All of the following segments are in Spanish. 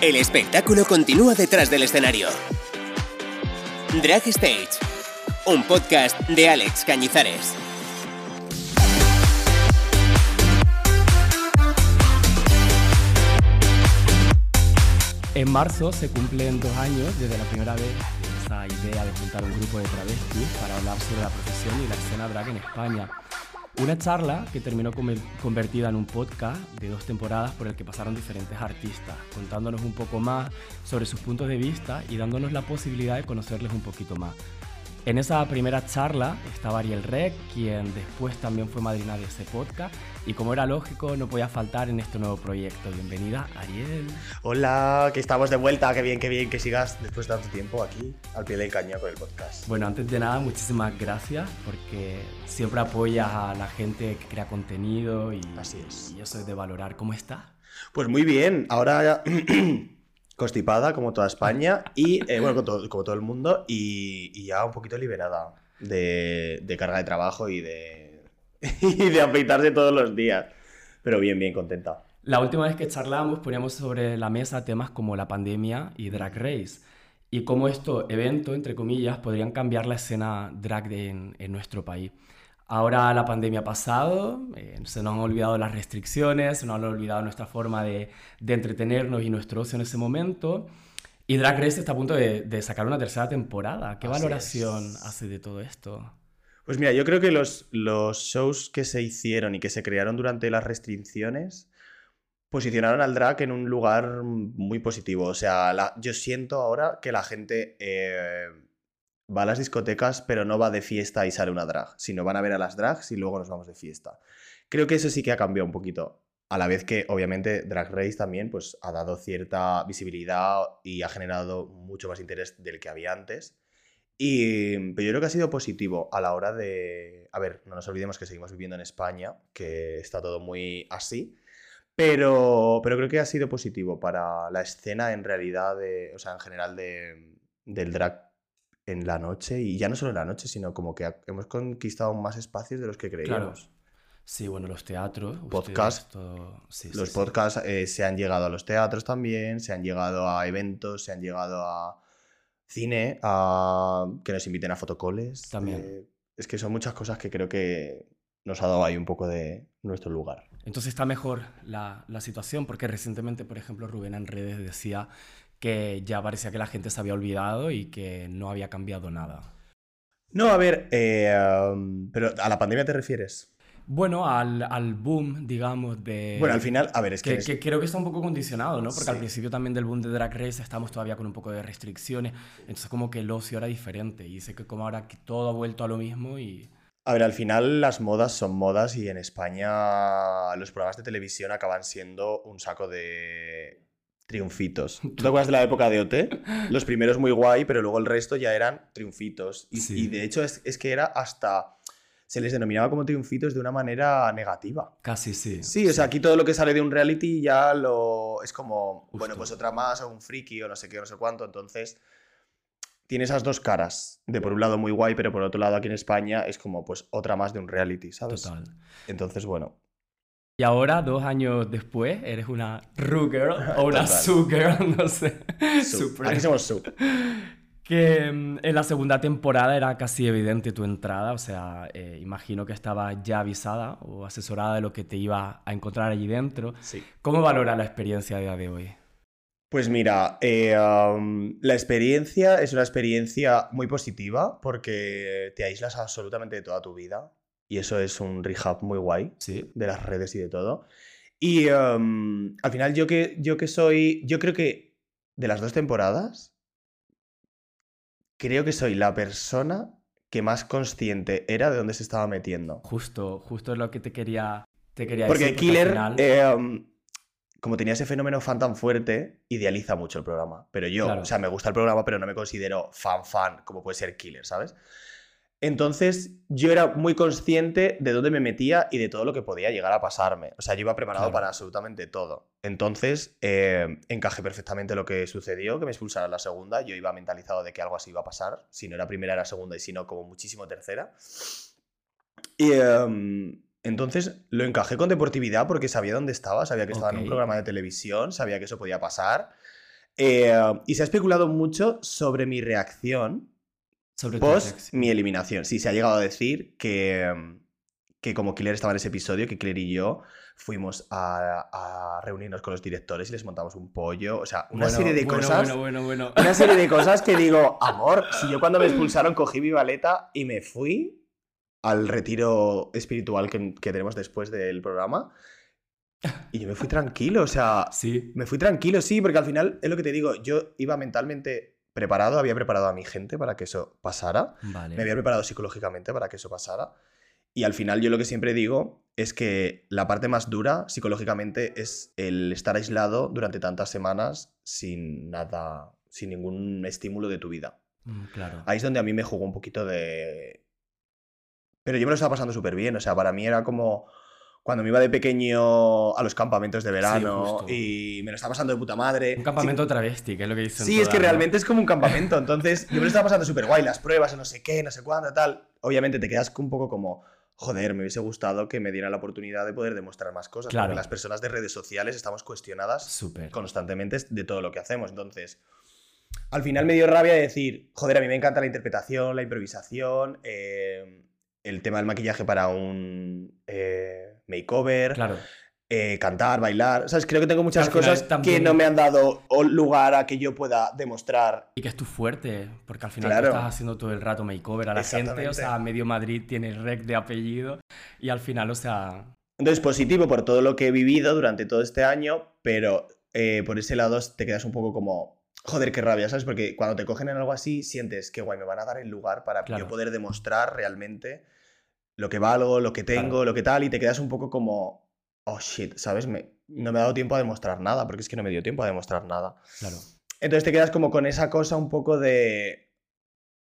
El espectáculo continúa detrás del escenario. Drag Stage, un podcast de Alex Cañizares. En marzo se cumplen dos años desde la primera vez esa idea de juntar un grupo de travestis para hablar sobre la profesión y la escena drag en España. Una charla que terminó convertida en un podcast de dos temporadas por el que pasaron diferentes artistas, contándonos un poco más sobre sus puntos de vista y dándonos la posibilidad de conocerles un poquito más. En esa primera charla estaba Ariel Rec, quien después también fue madrina de ese podcast, y como era lógico, no podía faltar en este nuevo proyecto. Bienvenida, Ariel. Hola, que estamos de vuelta, qué bien, qué bien que sigas después de tanto tiempo aquí, al pie del cañón con el podcast. Bueno, antes de nada, muchísimas gracias, porque siempre apoyas a la gente que crea contenido y, Así es. y eso es de valorar. ¿Cómo está? Pues muy bien, ahora ya... constipada como toda España y, eh, bueno, como todo, como todo, el mundo y, ya un poquito liberada de, de carga de trabajo y de, y de afeitarse todos los días. Pero bien, bien contenta. La última vez que charlamos poníamos sobre la mesa temas como la pandemia y Drag Race y cómo estos eventos, entre comillas, podrían cambiar la escena drag en, en nuestro país. Ahora la pandemia ha pasado, eh, se nos han olvidado las restricciones, se nos han olvidado nuestra forma de, entretenernos y nuestro ocio en ese momento. Y Drag Race está a punto de, sacar una tercera temporada. ¿Qué valoración hace de todo esto? Pues mira, yo creo que los, los shows que se hicieron y que se crearon durante las restricciones posicionaron al drag en un lugar muy positivo. O sea, yo siento ahora que la gente eh, va a las discotecas, pero no va de fiesta y sale una drag, sino van a ver a las drags y luego nos vamos de fiesta. Creo que eso sí que ha cambiado un poquito. A la vez que, obviamente, Drag Race también pues, ha dado cierta visibilidad y ha generado mucho más interés del que había antes. Y, pero yo creo que ha sido positivo a la hora de... A ver, no nos olvidemos que seguimos viviendo en España, que está todo muy así. Pero, pero creo que ha sido positivo para la escena en realidad, o sea, en general de, del drag en la noche y ya no solo en la noche, sino como que hemos conquistado más espacios de los que creíamos. Sí, bueno, los teatros. Podcast. los podcasts eh, se han llegado a los teatros también, se han llegado a eventos, se han llegado a cine, a que nos inviten a fotocoles. También. Eh, es que son muchas cosas que creo que nos ha dado ahí un poco de nuestro lugar. Entonces está mejor la, la situación, porque recientemente, por ejemplo, Rubén en redes decía que ya parecía que la gente se había olvidado y que no había cambiado nada. No, a ver, eh, pero ¿a la pandemia te refieres? Bueno, al, al, boom, digamos, de... Bueno, al final, a ver, es que... que, creo que está un poco condicionado, ¿no? Porque al principio también del boom de Drag Race estamos todavía con un poco de restricciones, entonces como que el ocio era diferente y sé que como ahora que todo ha vuelto a lo mismo y... A ver, al final las modas son modas y en España los programas de televisión acaban siendo un saco de triunfitos. ¿Tú te acuerdas de la época de OT? Los primeros muy guay, pero luego el resto ya eran triunfitos. Y, de hecho es, que era hasta... Se les denominaba como triunfitos de una manera negativa. Casi sí. Sí, o sea, aquí todo lo que sale de un reality ya lo... Es como, bueno, pues otra más, o un friki, o no sé qué, no sé cuánto. Entonces, tiene esas dos caras. De por un lado muy guay, pero por otro lado aquí en España es como, pues, otra más de un reality, ¿sabes? Total. Entonces, bueno, y ahora, dos años después, eres una Ru Girl o una Su Girl, no sé. Aquí somos Su. Que mm, en la segunda temporada era casi evidente tu entrada, o sea, eh, imagino que estaba ya avisada o asesorada de lo que te iba a encontrar allí dentro. Sí. ¿Cómo valora la experiencia a día de hoy? Pues mira, eh, la experiencia es una experiencia muy positiva porque te aíslas absolutamente de toda tu vida. Y eso es un rehab muy guay ¿Sí? de las redes y de todo. Y em, al final yo que, yo que soy, yo creo que de las dos temporadas, creo que soy la persona que más consciente era de dónde se estaba metiendo. Justo, justo es lo que te quería, te quería porque decir. Killer, em, como tenía ese fenómeno fan tan fuerte, idealiza mucho el programa. Pero yo, o sea, me gusta el programa, pero no me considero fan fan como puede ser Killer, ¿sabes? Entonces yo era muy consciente de dónde me metía y de todo lo que podía llegar a pasarme. O sea, yo iba preparado para absolutamente todo. Entonces eh, encajé perfectamente lo que sucedió, que me expulsaron la segunda. Yo iba mentalizado de que algo así iba a pasar. Si no era primera, era segunda y si no, como muchísimo tercera. Y em, entonces lo encajé con deportividad porque sabía dónde estaba, sabía que estaba en un programa de televisión, sabía que eso podía pasar. Eh, y se ha especulado mucho sobre mi reacción Sobre post mi eliminación. Sí, se ha llegado a decir que, mm, que como Killer estaba en ese episodio, que Killer y yo fuimos a, a reunirnos con los directores y les montamos un pollo. O sea, una Bueno, serie de bueno, cosas. Bueno, bueno, bueno. Una serie de cosas que digo, amor, si yo cuando me expulsaron cogí mi baleta y me fui al retiro espiritual que, que tenemos después del programa. Y yo me fui tranquilo, o sea, Sí. me fui tranquilo, sí, porque al final es lo que te digo, yo iba mentalmente preparado, había preparado a mi gente para que eso pasara, Vale. me había preparado psicológicamente para que eso pasara. Y al final yo lo que siempre digo es que la parte más dura psicológicamente es el estar aislado durante tantas semanas sin nada, sin ningún estímulo de tu vida. Mm, claro. Ahí es donde a mí me jugó un poquito de... Pero yo me lo estaba pasando súper bien, o sea, para mí era como cuando me iba de pequeño a los campamentos de verano y me lo estaba pasando de puta madre. Un campamento travesti, que es lo que dicen. Sí, es que realmente es como un campamento. Entonces, yo me lo estaba pasando súper guay, las pruebas, no sé qué, no sé cuándo, tal. Obviamente te quedas un poco como, joder, me hubiese gustado que me dieran la oportunidad de poder demostrar más cosas. Claro. Porque las personas de redes sociales estamos cuestionadas constantemente de todo lo que hacemos. Entonces, al final me dio rabia de decir, joder, a mí me encanta la interpretación, la improvisación, eh, el tema del maquillaje para un eh, makeover, Claro. eh, cantar, bailar. ¿Sabes? Creo que tengo muchas final cosas que también- no me han dado lugar a que yo pueda demostrar. Y que es tu fuerte, porque al final Claro. tú estás haciendo todo el rato makeover a la gente, o sea, medio Madrid tiene rec de apellido, y al final, o sea, Entonces, positivo por todo lo que he vivido durante todo este año, pero eh, por ese lado te quedas un poco como, joder, qué rabia, ¿sabes? Porque cuando te cogen en algo así, sientes que, guay, me van a dar el lugar para Claro. yo poder demostrar realmente lo que valgo, lo que tengo, Claro. lo que tal, y te quedas un poco como, oh shit, ¿sabes? Me, no me ha dado tiempo a demostrar nada, porque es que no me dio tiempo a demostrar nada. claro. Entonces te quedas como con esa cosa un poco de...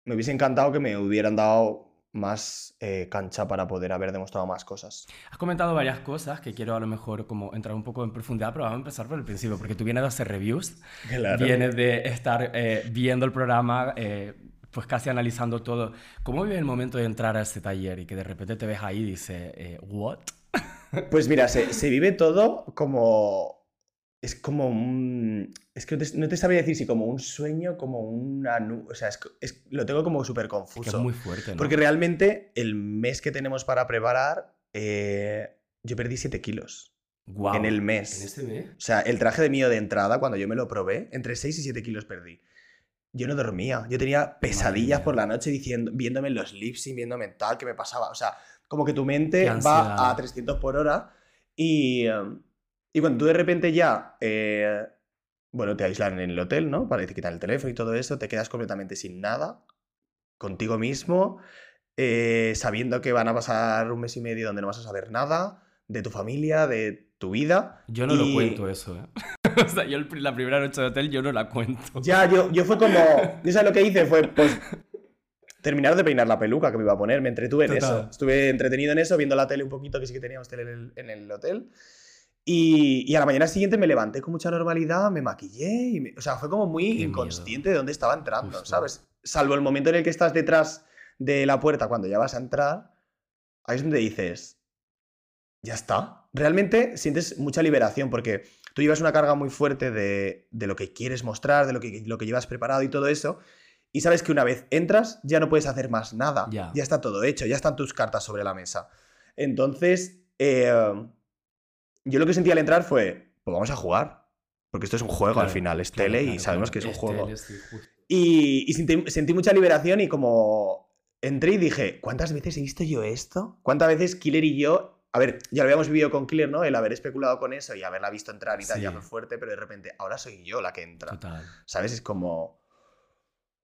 Me hubiese encantado que me hubieran dado más eh, cancha para poder haber demostrado más cosas. Has comentado varias cosas que quiero a lo mejor como entrar un poco en profundidad, pero vamos a empezar por el principio, porque tú vienes de hacer reviews, Claro. vienes de estar eh, viendo el programa, eh, pues casi analizando todo. ¿Cómo vive el momento de entrar a ese taller y que de repente te ves ahí y dices, eh, ¿what? Pues mira, se, se vive todo como... Es como un... Es que no te, no te sabría decir si como un sueño, como una... O sea, es, es- lo tengo como súper Que confuso. es muy fuerte, ¿no? Porque realmente el mes que tenemos para preparar, eh, yo perdí 7 kilos. Guau, en el mes. ¿En ese mes? O sea, el traje de mío de entrada, cuando yo me lo probé, entre 6 y 7 kilos perdí. Yo no dormía. Yo tenía pesadillas por la noche diciendo, viéndome en los lips y viéndome tal, que me pasaba. O sea, como que tu mente va a 300 por hora y, eh, y cuando tú de repente ya, eh, bueno, te aíslan en el hotel, ¿no? Para te quitan el teléfono y todo eso, te quedas completamente sin nada, contigo mismo, eh, sabiendo que van a pasar un mes y medio donde no vas a saber nada de tu familia, de tu vida. Yo no lo cuento eso, ¿eh? o sea, yo el la primera noche de hotel yo no la cuento. Ya, yo, yo fue como. Yo sabes lo que hice fue, pues. Terminar de peinar la peluca que me iba a poner. Me entretuve en Total. eso. Estuve entretenido en eso, viendo la tele un poquito, que sí que teníamos tele en el, en el hotel. Y, y a la mañana siguiente me levanté con mucha normalidad, me maquillé. Y me- o sea, fue como muy Qué inconsciente de dónde estaba entrando, Justo. ¿sabes? Salvo el momento en el que estás detrás de la puerta cuando ya vas a entrar. Ahí es donde dices. Ya está. Realmente sientes mucha liberación porque tú llevas una carga muy fuerte de, de lo que quieres mostrar, de lo que, lo que llevas preparado y todo eso. Y sabes que una vez entras, ya no puedes hacer más nada. Ya. está todo hecho, ya están tus cartas sobre la mesa. Entonces, eh, yo lo que sentí al entrar fue, pues vamos a jugar. Porque esto es un juego al final, es claro, tele y sabemos que es un juego. tele, sí, justo. Y, y sentí, sentí mucha liberación y como entré y dije, ¿cuántas veces he visto yo esto? ¿Cuántas veces Killer y yo... A ver, ya lo habíamos vivido con Killer, ¿no? El haber especulado con eso y haberla visto entrar y tal, Sí. ya fue fuerte, pero de repente ahora soy yo la que entra. Total. ¿Sabes? Es como...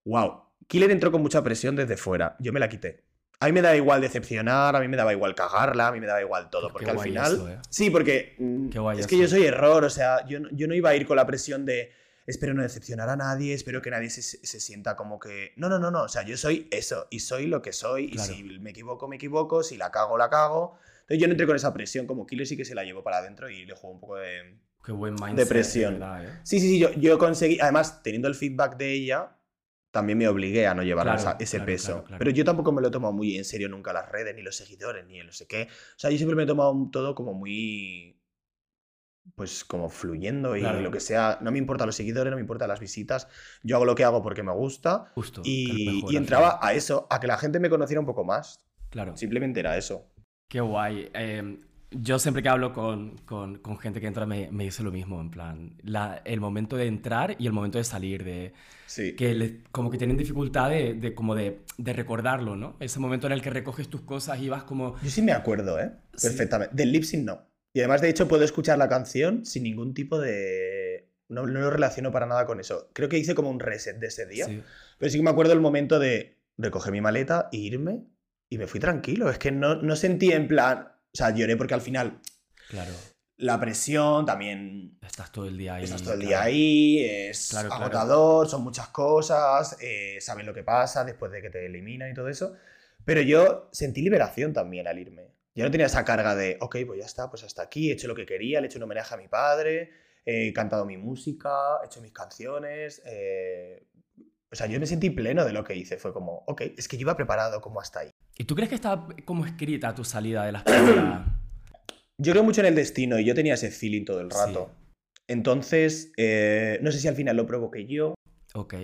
¡Wow! Killer entró con mucha presión desde fuera. Yo me la quité. A mí me daba igual decepcionar, a mí me daba igual cagarla, a mí me daba igual todo. Qué Porque al guay final... eso, ¿eh? Sí, porque mm, Qué guay es que eso. yo soy error, o sea, yo, no- yo no iba a ir con la presión de espero no decepcionar a nadie, espero que nadie se, se sienta como que... No, no, no, no, o sea, yo soy eso y soy lo que soy Claro. y si me equivoco, me equivoco, si la cago, la cago. Entonces yo no entré con esa presión, como Killer sí que se la llevó para adentro y le jugó un poco de... Qué buen mindset. Depresión. de verdad, ¿eh? Sí, sí, sí, yo, yo conseguí, además, teniendo el feedback de ella, también me obligué a no llevar Claro, ese claro, peso. claro. Pero yo tampoco me lo he tomado muy en serio nunca las redes, ni los seguidores, ni el no sé qué. O sea, yo siempre me he tomado todo como muy... pues como fluyendo y Claro. lo que sea. No me importan los seguidores, no me importan las visitas. Yo hago lo que hago porque me gusta. Justo. Y, mejor y entraba a eso, a que la gente me conociera un poco más. Claro. Simplemente era eso. Qué guay. Eh, yo siempre que hablo con, con- con gente que entra me, me dice lo mismo, en plan, la- el momento de entrar y el momento de salir, de Sí. que le- como que tienen dificultad de, de como de, de recordarlo, ¿no? Ese momento en el que recoges tus cosas y vas como... Yo sí me acuerdo, ¿eh? Sí. Perfectamente. Del lip sync no. Y además, de hecho, puedo escuchar la canción sin ningún tipo de. No, no lo relaciono para nada con eso. Creo que hice como un reset de ese día. Sí, Pero sí que me acuerdo el momento de recoger mi maleta e irme. Y me fui tranquilo. Es que no, no sentí en plan. O sea, lloré porque al final claro. la presión también. Estás todo el día ahí. Estás todo el claro. día ahí, es Claro, claro. agotador, son muchas cosas, eh, sabes lo que pasa después de que te eliminan y todo eso. Pero yo sentí liberación también al irme. Yo no tenía esa carga de, ok, pues ya está, pues hasta aquí, he hecho lo que quería, le he hecho un homenaje a mi padre, he cantado mi música, he hecho mis canciones. eh, O sea, yo me sentí pleno de lo que hice. Fue como, ok, es que yo iba preparado como hasta ahí. ¿Y tú crees que está como escrita tu salida de las primeras? Yo creo mucho en el destino y yo tenía ese feeling todo el Sí. rato. Entonces, eh, no sé si al final lo provoqué yo. Ok.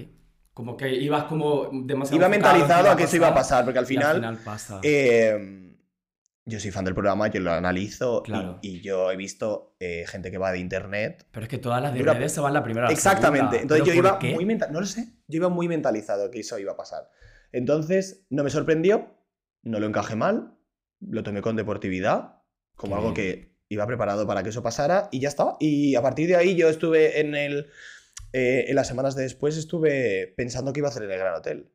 Como que ibas como demasiado Iba mentalizado a que eso iba a pasar, porque al y final, pasa. eh, yo soy fan del programa, yo lo analizo y- Claro. y, yo he visto eh, gente que va de internet. Pero es que todas las de redes se van la primera la Exactamente. Entonces yo ¿Pero por iba qué? muy mental, no lo sé, yo iba muy mentalizado que eso iba a pasar. Entonces no me sorprendió, no lo encajé mal, lo tomé con deportividad, como algo que iba preparado para que eso pasara y ya está. Y a partir de ahí yo estuve en el... eh, en las semanas de después estuve pensando que iba a hacer en el Gran Hotel.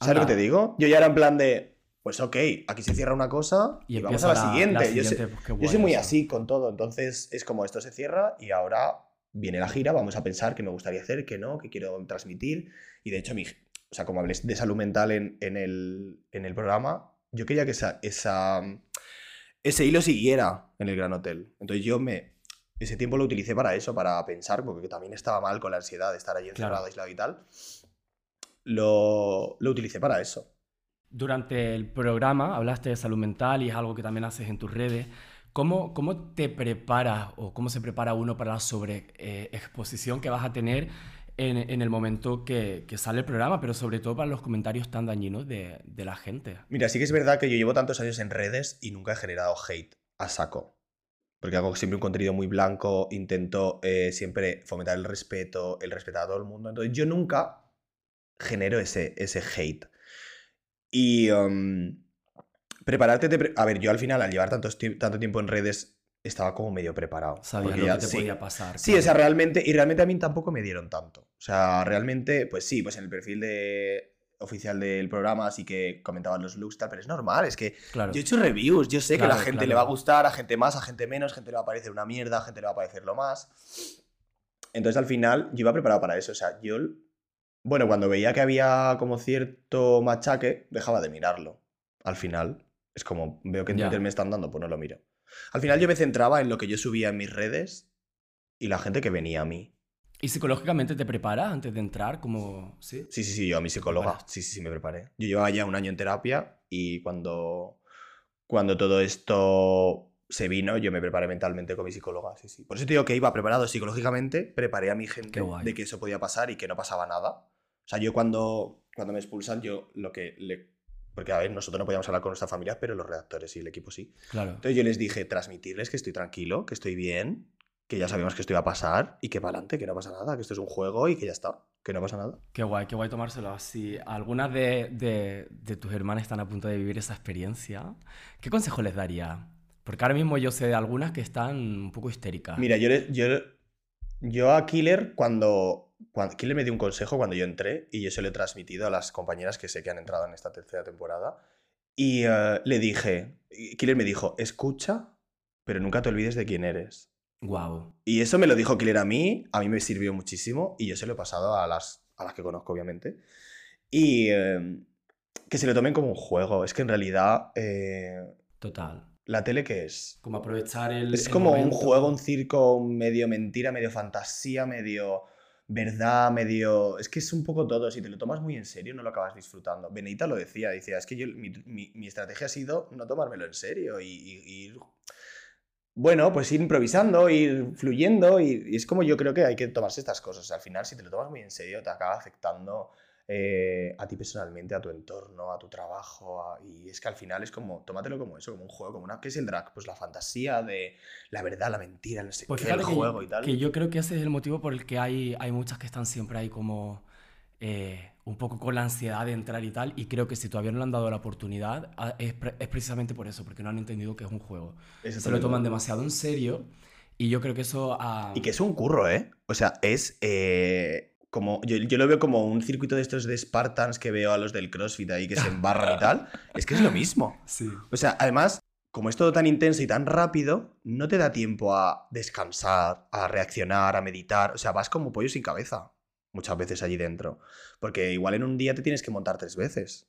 ¿Sabes lo que te digo? Yo ya era en plan de, pues ok, aquí se cierra una cosa y, Y vamos a la, siguiente. Yo, pues, yo soy muy eso. así con todo, entonces es como esto se cierra y ahora viene la gira, vamos a pensar qué me gustaría hacer, qué no, qué quiero transmitir. Y de hecho, mi, o sea, como hablé de salud mental en, en el, en el programa, yo quería que esa, esa, ese hilo siguiera en el Gran Hotel. Entonces yo me... Ese tiempo lo utilicé para eso, para pensar, porque también estaba mal con la ansiedad de estar allí encerrado, Claro. aislado y tal. Lo, lo utilicé para eso. Durante el programa hablaste de salud mental y es algo que también haces en tus redes. ¿Cómo, cómo te preparas o cómo se prepara uno para la sobreexposición que vas a tener en, el momento que, sale el programa, pero sobre todo para los comentarios tan dañinos de, la gente? Mira, sí que es verdad que yo llevo tantos años en redes y nunca he generado hate a saco. Porque hago siempre un contenido muy blanco, intento eh, siempre fomentar el respeto, el respetar a todo el mundo. Entonces yo nunca genero ese, ese hate. Y um, prepararte... te pre- a ver, yo al final, al llevar tantos tanto tiempo en redes, estaba como medio preparado. Porque lo ya- que te sí. podía pasar. Sí, o sea, realmente, y realmente a mí tampoco me dieron tanto. O sea, realmente, pues sí, pues en el perfil de, oficial del programa sí que comentaban los looks, tal, pero es normal, es que Claro. yo he hecho reviews, yo sé que a Claro, la gente claro. le va a gustar, a gente más, a gente menos, gente le va a parecer una mierda, a gente le va a parecer lo más. Entonces al final yo iba preparado para eso, o sea, yo, bueno, cuando veía que había como cierto machaque, dejaba de mirarlo. Al final, es como, veo que en. Twitter me están dando, pues no lo miro. Al final yo me centraba en lo que yo subía en mis redes y la gente que venía a mí. ¿Y psicológicamente te preparas antes de entrar? Como, ¿sí? Sí, sí, sí, yo a mi psicóloga. Sí, sí, sí, me preparé. Yo llevaba ya un año en terapia y cuando, cuando todo esto se vino, yo me preparé mentalmente con mi psicóloga. Sí, sí. Por eso te digo que iba preparado psicológicamente, preparé a mi gente de que eso podía pasar y que no pasaba nada. O sea, yo cuando, cuando me expulsan, yo lo que le. Porque, a ver, nosotros no podíamos hablar con nuestra familia, pero los redactores y el equipo sí. Claro. Entonces yo les dije, transmitirles que estoy tranquilo, que estoy bien, que ya sabemos que esto iba a pasar y que para adelante, que no pasa nada, que esto es un juego y que ya está, que no pasa nada. Qué guay, qué guay tomárselo así. Algunas de, de- de tus hermanas están a punto de vivir esa experiencia. ¿Qué consejo les daría? Porque ahora mismo yo sé de algunas que están un poco histéricas. Mira, yo, yo, yo a Killer, cuando, cuando. Killer me dio un consejo cuando yo entré y yo se lo he transmitido a las compañeras que sé que han entrado en esta tercera temporada. Y eh, le dije. Killer me dijo: escucha, pero nunca te olvides de quién eres. Guau. Y eso me lo dijo Killer a mí, a mí me sirvió muchísimo y yo se lo he pasado a las, a las que conozco, obviamente. Y eh, que se lo tomen como un juego. Es que en realidad, eh, Total. ¿la tele qué es? Como aprovechar el. Es el como un juego, un circo medio mentira, medio fantasía, medio verdad, medio... Es que es un poco todo. Si te lo tomas muy en serio, no lo acabas disfrutando. Benita lo decía, decía, es que yo, mi, mi- estrategia ha sido no tomármelo en serio y, y- bueno, pues ir improvisando, ir fluyendo y, y es como yo creo que hay que tomarse estas cosas. al final, si te lo tomas muy en serio, te acaba afectando eh, a ti personalmente, a tu entorno, a tu trabajo. a- y es que al final es como, tómatelo como eso, como un juego, como una... ¿Qué es el drag? Pues la fantasía de la verdad, la mentira, no sé Pues el que, juego y tal. que yo creo que ese es el motivo por el que hay, hay muchas que están siempre ahí como eh, un poco con la ansiedad de entrar y tal. Y creo que si todavía no le han dado la oportunidad, ah, es, pre- es precisamente por eso, porque no han entendido que es un juego. Se lo toman demasiado en serio y yo creo que eso... ah, Y que es un curro, ¿eh? O sea, es eh, como. Yo, yo lo veo como un circuito de estos de Spartans que veo a los del CrossFit ahí que se embarran y tal. Es que es lo mismo. Sí. O sea, además, como es todo tan intenso y tan rápido, no te da tiempo a descansar, a reaccionar, a meditar. O sea, vas como pollo sin cabeza muchas veces allí dentro. Porque igual en un día te tienes que montar tres veces.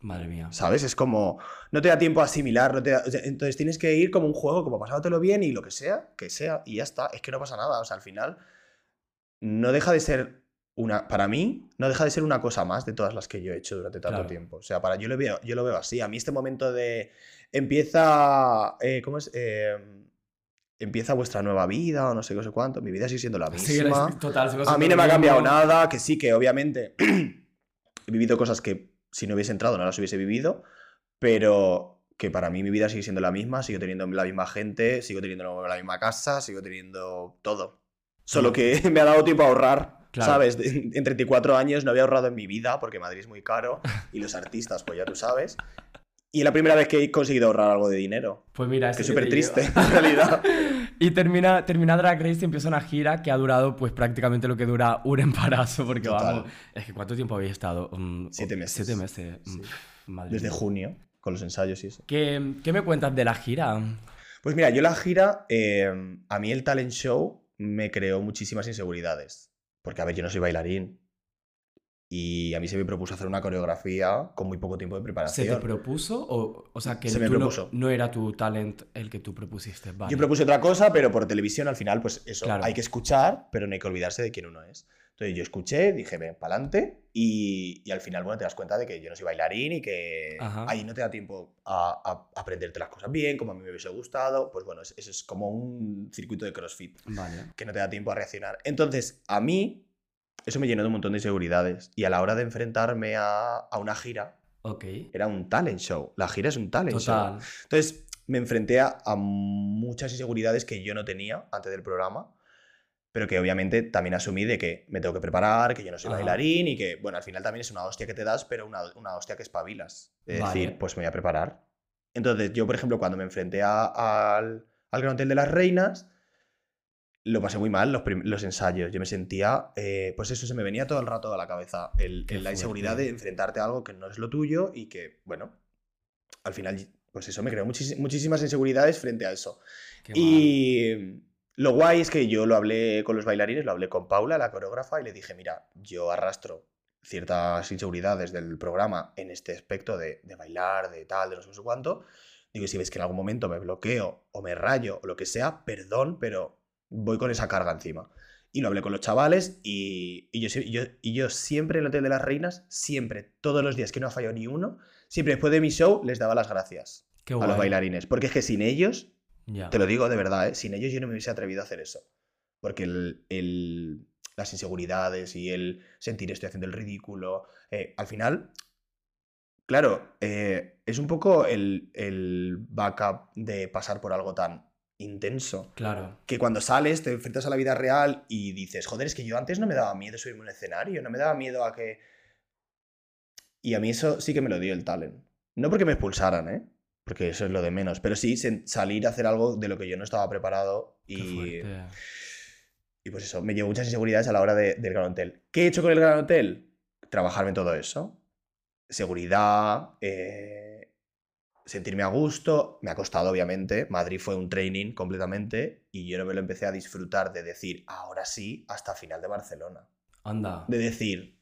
Madre mía. ¿Sabes? Es como. No te da tiempo a asimilar. No te da- o sea, entonces tienes que ir como un juego, como pasándotelo bien y lo que sea, que sea, y ya está. Es que no pasa nada. O sea, al final. No deja de ser una. Para mí, no deja de ser una cosa más de todas las que yo he hecho durante tanto Claro. tiempo. O sea, para yo lo veo, yo lo veo así. A mí este momento de. Empieza. eh, ¿Cómo es? Eh, empieza vuestra nueva vida o no sé qué, no sé cuánto. Mi vida sigue siendo la Sí, misma. eres- total, A mí no me ha cambiado nada, que sí, que obviamente he vivido cosas que si no hubiese entrado no las hubiese vivido, pero que para mí mi vida sigue siendo la misma, sigo teniendo la misma gente, sigo teniendo la misma casa, sigo teniendo todo. Solo que me ha dado tiempo a ahorrar, Claro. ¿sabes? En 34 años no había ahorrado en mi vida porque Madrid es muy caro y los artistas, pues ya tú sabes. Y es la primera vez que he conseguido ahorrar algo de dinero. Pues mira, es súper te triste, en realidad. Y termina, termina Drag Race y empieza una gira que ha durado pues prácticamente lo que dura un embarazo, porque Total. vamos, es que ¿cuánto tiempo habéis estado? Mm, Siete meses. Siete meses. Sí. Mm, madre Desde mía. junio, con los ensayos y eso. ¿Qué, qué me cuentas de la gira? Pues mira, yo la gira, eh, a mí el talent show me creó muchísimas inseguridades. Porque, a ver, yo no soy bailarín. Y a mí se me propuso hacer una coreografía con muy poco tiempo de ¿Se preparación. te propuso? O, o sea, que Se tú no- era tu talent el que tú propusiste. Vale. Yo propuse otra cosa, pero por televisión al final, pues eso, Claro. hay que escuchar, pero no hay que olvidarse de quién uno es. Entonces yo escuché, dije, ven, pa'lante, y, y al final, bueno, te das cuenta de que yo no soy bailarín y que Ajá. ahí no te da tiempo a, a aprenderte las cosas bien, como a mí me hubiese gustado. Pues bueno, es- eso es como un circuito de CrossFit. Vale. que no te da tiempo a reaccionar. Entonces, a mí, eso me llenó de un montón de inseguridades. Y a la hora de enfrentarme a, a una gira, era un talent show. La gira es un talent Total. show. Entonces, me enfrenté a, a muchas inseguridades que yo no tenía antes del programa. Pero que obviamente también asumí de que me tengo que preparar, que yo no soy Ajá. bailarín y que, bueno, al final también es una hostia que te das, pero una, una hostia que espabilas. Es Vale. decir, pues me voy a preparar. Entonces, yo, por ejemplo, cuando me enfrenté a- al, al Gran Hotel de las Reinas, lo pasé muy mal los, los ensayos. Yo me sentía, eh, pues eso se me venía todo el rato a la cabeza. El, Qué el- la inseguridad de enfrentarte a algo que no es lo tuyo y que, bueno, al final, pues eso me creó muchis- muchísimas inseguridades frente a eso. Qué mal. Y lo guay es que yo lo hablé con los bailarines, lo hablé con Paula, la coreógrafa, y le dije, mira, yo arrastro ciertas inseguridades del programa en este aspecto de, de bailar, de tal, de no sé, no sé cuánto. Digo, si ves que en algún momento me bloqueo o me rayo o lo que sea, perdón, pero voy con esa carga encima. Y lo hablé con los chavales y, y yo, y yo, y yo siempre en el Hotel de las Reinas, siempre, todos los días que no ha fallado ni uno, siempre después de mi show les daba las gracias Qué a guay. los bailarines. Porque es que sin ellos Ya. te lo digo de verdad, ¿eh? sin ellos yo no me hubiese atrevido a hacer eso. Porque el, el- las inseguridades y el sentir estoy haciendo el ridículo, eh, al final, claro, eh, es un poco el, el backup de pasar por algo tan intenso. Claro. Que cuando sales te enfrentas a la vida real y dices, joder, es que yo antes no me daba miedo subirme a un escenario, no me daba miedo a que... Y a mí eso sí que me lo dio el talent. No porque me expulsaran, ¿eh? Porque eso es lo de menos. Pero sí salir a hacer algo de lo que yo no estaba preparado Qué y, fuerte. y pues eso, me llevó muchas inseguridades a la hora de- del Gran Hotel. ¿Qué he hecho con el Gran Hotel? Trabajarme todo eso. Seguridad, eh, sentirme a gusto. Me ha costado, obviamente. Madrid fue un training completamente y yo no me lo empecé a disfrutar de decir, ahora sí, hasta final de Barcelona. Anda. De decir,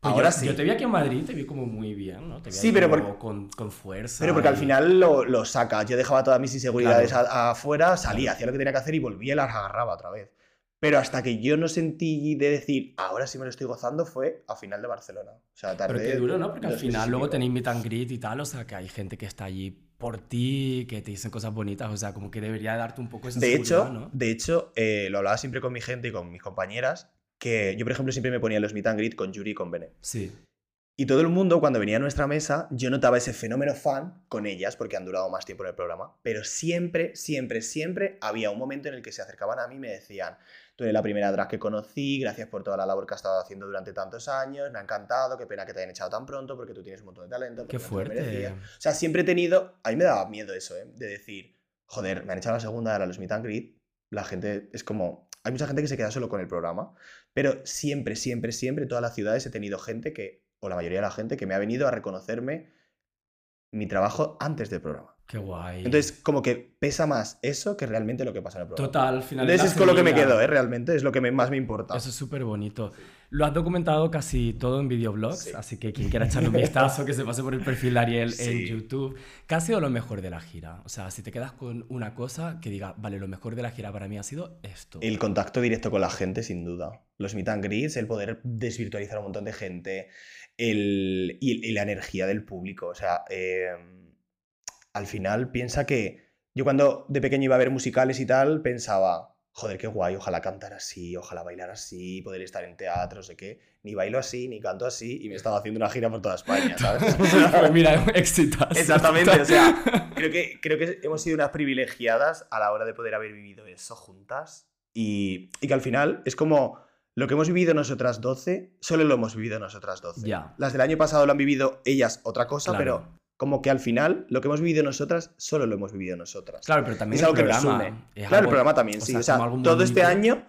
Pues ahora yo, sí. yo te vi aquí en Madrid, te vi como muy bien, ¿no? Te vi Sí, pero porque- con, con fuerza. Pero porque al final lo, lo sacas. Yo dejaba todas mis inseguridades Claro. afuera, salía, hacía lo que tenía que hacer y volvía y las agarraba otra vez. Pero hasta que yo no sentí de decir, ahora sí me lo estoy gozando, fue a final de Barcelona. O sea, tardé. Pero qué duro, ¿no? Porque al final luego tenéis meet and greet y tal, o sea que hay gente que está allí por ti, que te dicen cosas bonitas, o sea, como que debería darte un poco esa De hecho, ¿no? de hecho eh, lo hablaba siempre con mi gente y con mis compañeras, que yo, por ejemplo, siempre me ponía los meet and greet con Yuri y con Bene. Sí, Y todo el mundo, cuando venía a nuestra mesa, yo notaba ese fenómeno fan con ellas, porque han durado más tiempo en el programa. Pero siempre, siempre, siempre había un momento en el que se acercaban a mí y me decían: Tú eres la primera drag que conocí, gracias por toda la labor que has estado haciendo durante tantos años, me ha encantado, qué pena que te hayan echado tan pronto, porque tú tienes un montón de talento. qué fuerte. merecías". O sea, siempre he tenido. A mí me daba miedo eso, ¿eh? De decir, joder, me han echado la segunda, ahora los meet and greet. La gente es como. Hay mucha gente que se queda solo con el programa, pero siempre, siempre, siempre, todas las ciudades he tenido gente que, o la mayoría de la gente, que me ha venido a reconocerme mi trabajo antes del programa. Qué guay. Entonces, como que pesa más eso que realmente lo que pasa en el programa. Total, al final. Entonces es con lo que me quedo, ¿eh? Realmente es lo que me- más me importa. Eso es súper bonito. Lo has documentado casi todo en videoblogs, Sí. así que quien quiera echarle un vistazo, que se pase por el perfil de Ariel en. YouTube. ¿Qué ha sido lo mejor de la gira? O sea, si te quedas con una cosa que diga, vale, lo mejor de la gira para mí ha sido esto. El contacto directo con la gente, sin duda. Los meet and greets, el poder desvirtualizar a un montón de gente, el, y, y la energía del público. O sea, eh, al final piensa que yo cuando de pequeño iba a ver musicales y tal, pensaba, joder, qué guay, ojalá cantar así, ojalá bailar así, poder estar en teatro, no sé qué. Ni bailo así, ni canto así, y me estaba haciendo una gira por toda España, ¿sabes? Pues mira, éxitos. Exactamente, o sea, creo que, creo que hemos sido unas privilegiadas a la hora de poder haber vivido eso juntas y, y que al final es como lo que hemos vivido nosotras 12, solo lo hemos vivido nosotras 12. Ya. Las del año pasado lo han vivido ellas otra cosa, Claro. pero como que al final lo que hemos vivido nosotras, solo lo hemos vivido nosotras. Claro, pero también es el algo que nos programa une. Claro, el algo- programa también, o sí. sea, O sea, algo todo este año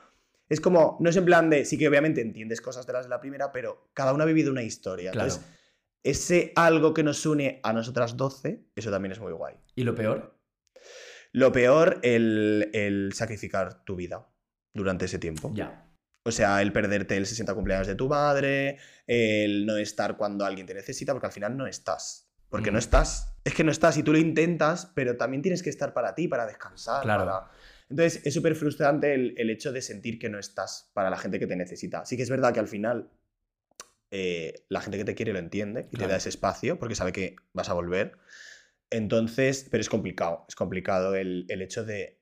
es como, no es en plan de, sí que obviamente entiendes cosas de las de la primera, pero cada una ha vivido una historia. Claro. Entonces, ese algo que nos une a nosotras 12, eso también es muy guay. ¿Y lo peor? Lo peor, el, el sacrificar tu vida durante ese tiempo. Ya. O sea, el perderte el 60 cumpleaños de tu madre, el no estar cuando alguien te necesita, porque al final no estás. Porque no Mm. estás. Es que no estás y tú lo intentas, pero también tienes que estar para ti, para descansar. Claro. para- Entonces es súper frustrante el, el hecho de sentir que no estás para la gente que te necesita. Sí que es verdad que al final eh, la gente que te quiere lo entiende y te da ese espacio porque sabe que vas a volver. Entonces, pero es complicado. Es complicado el, el hecho de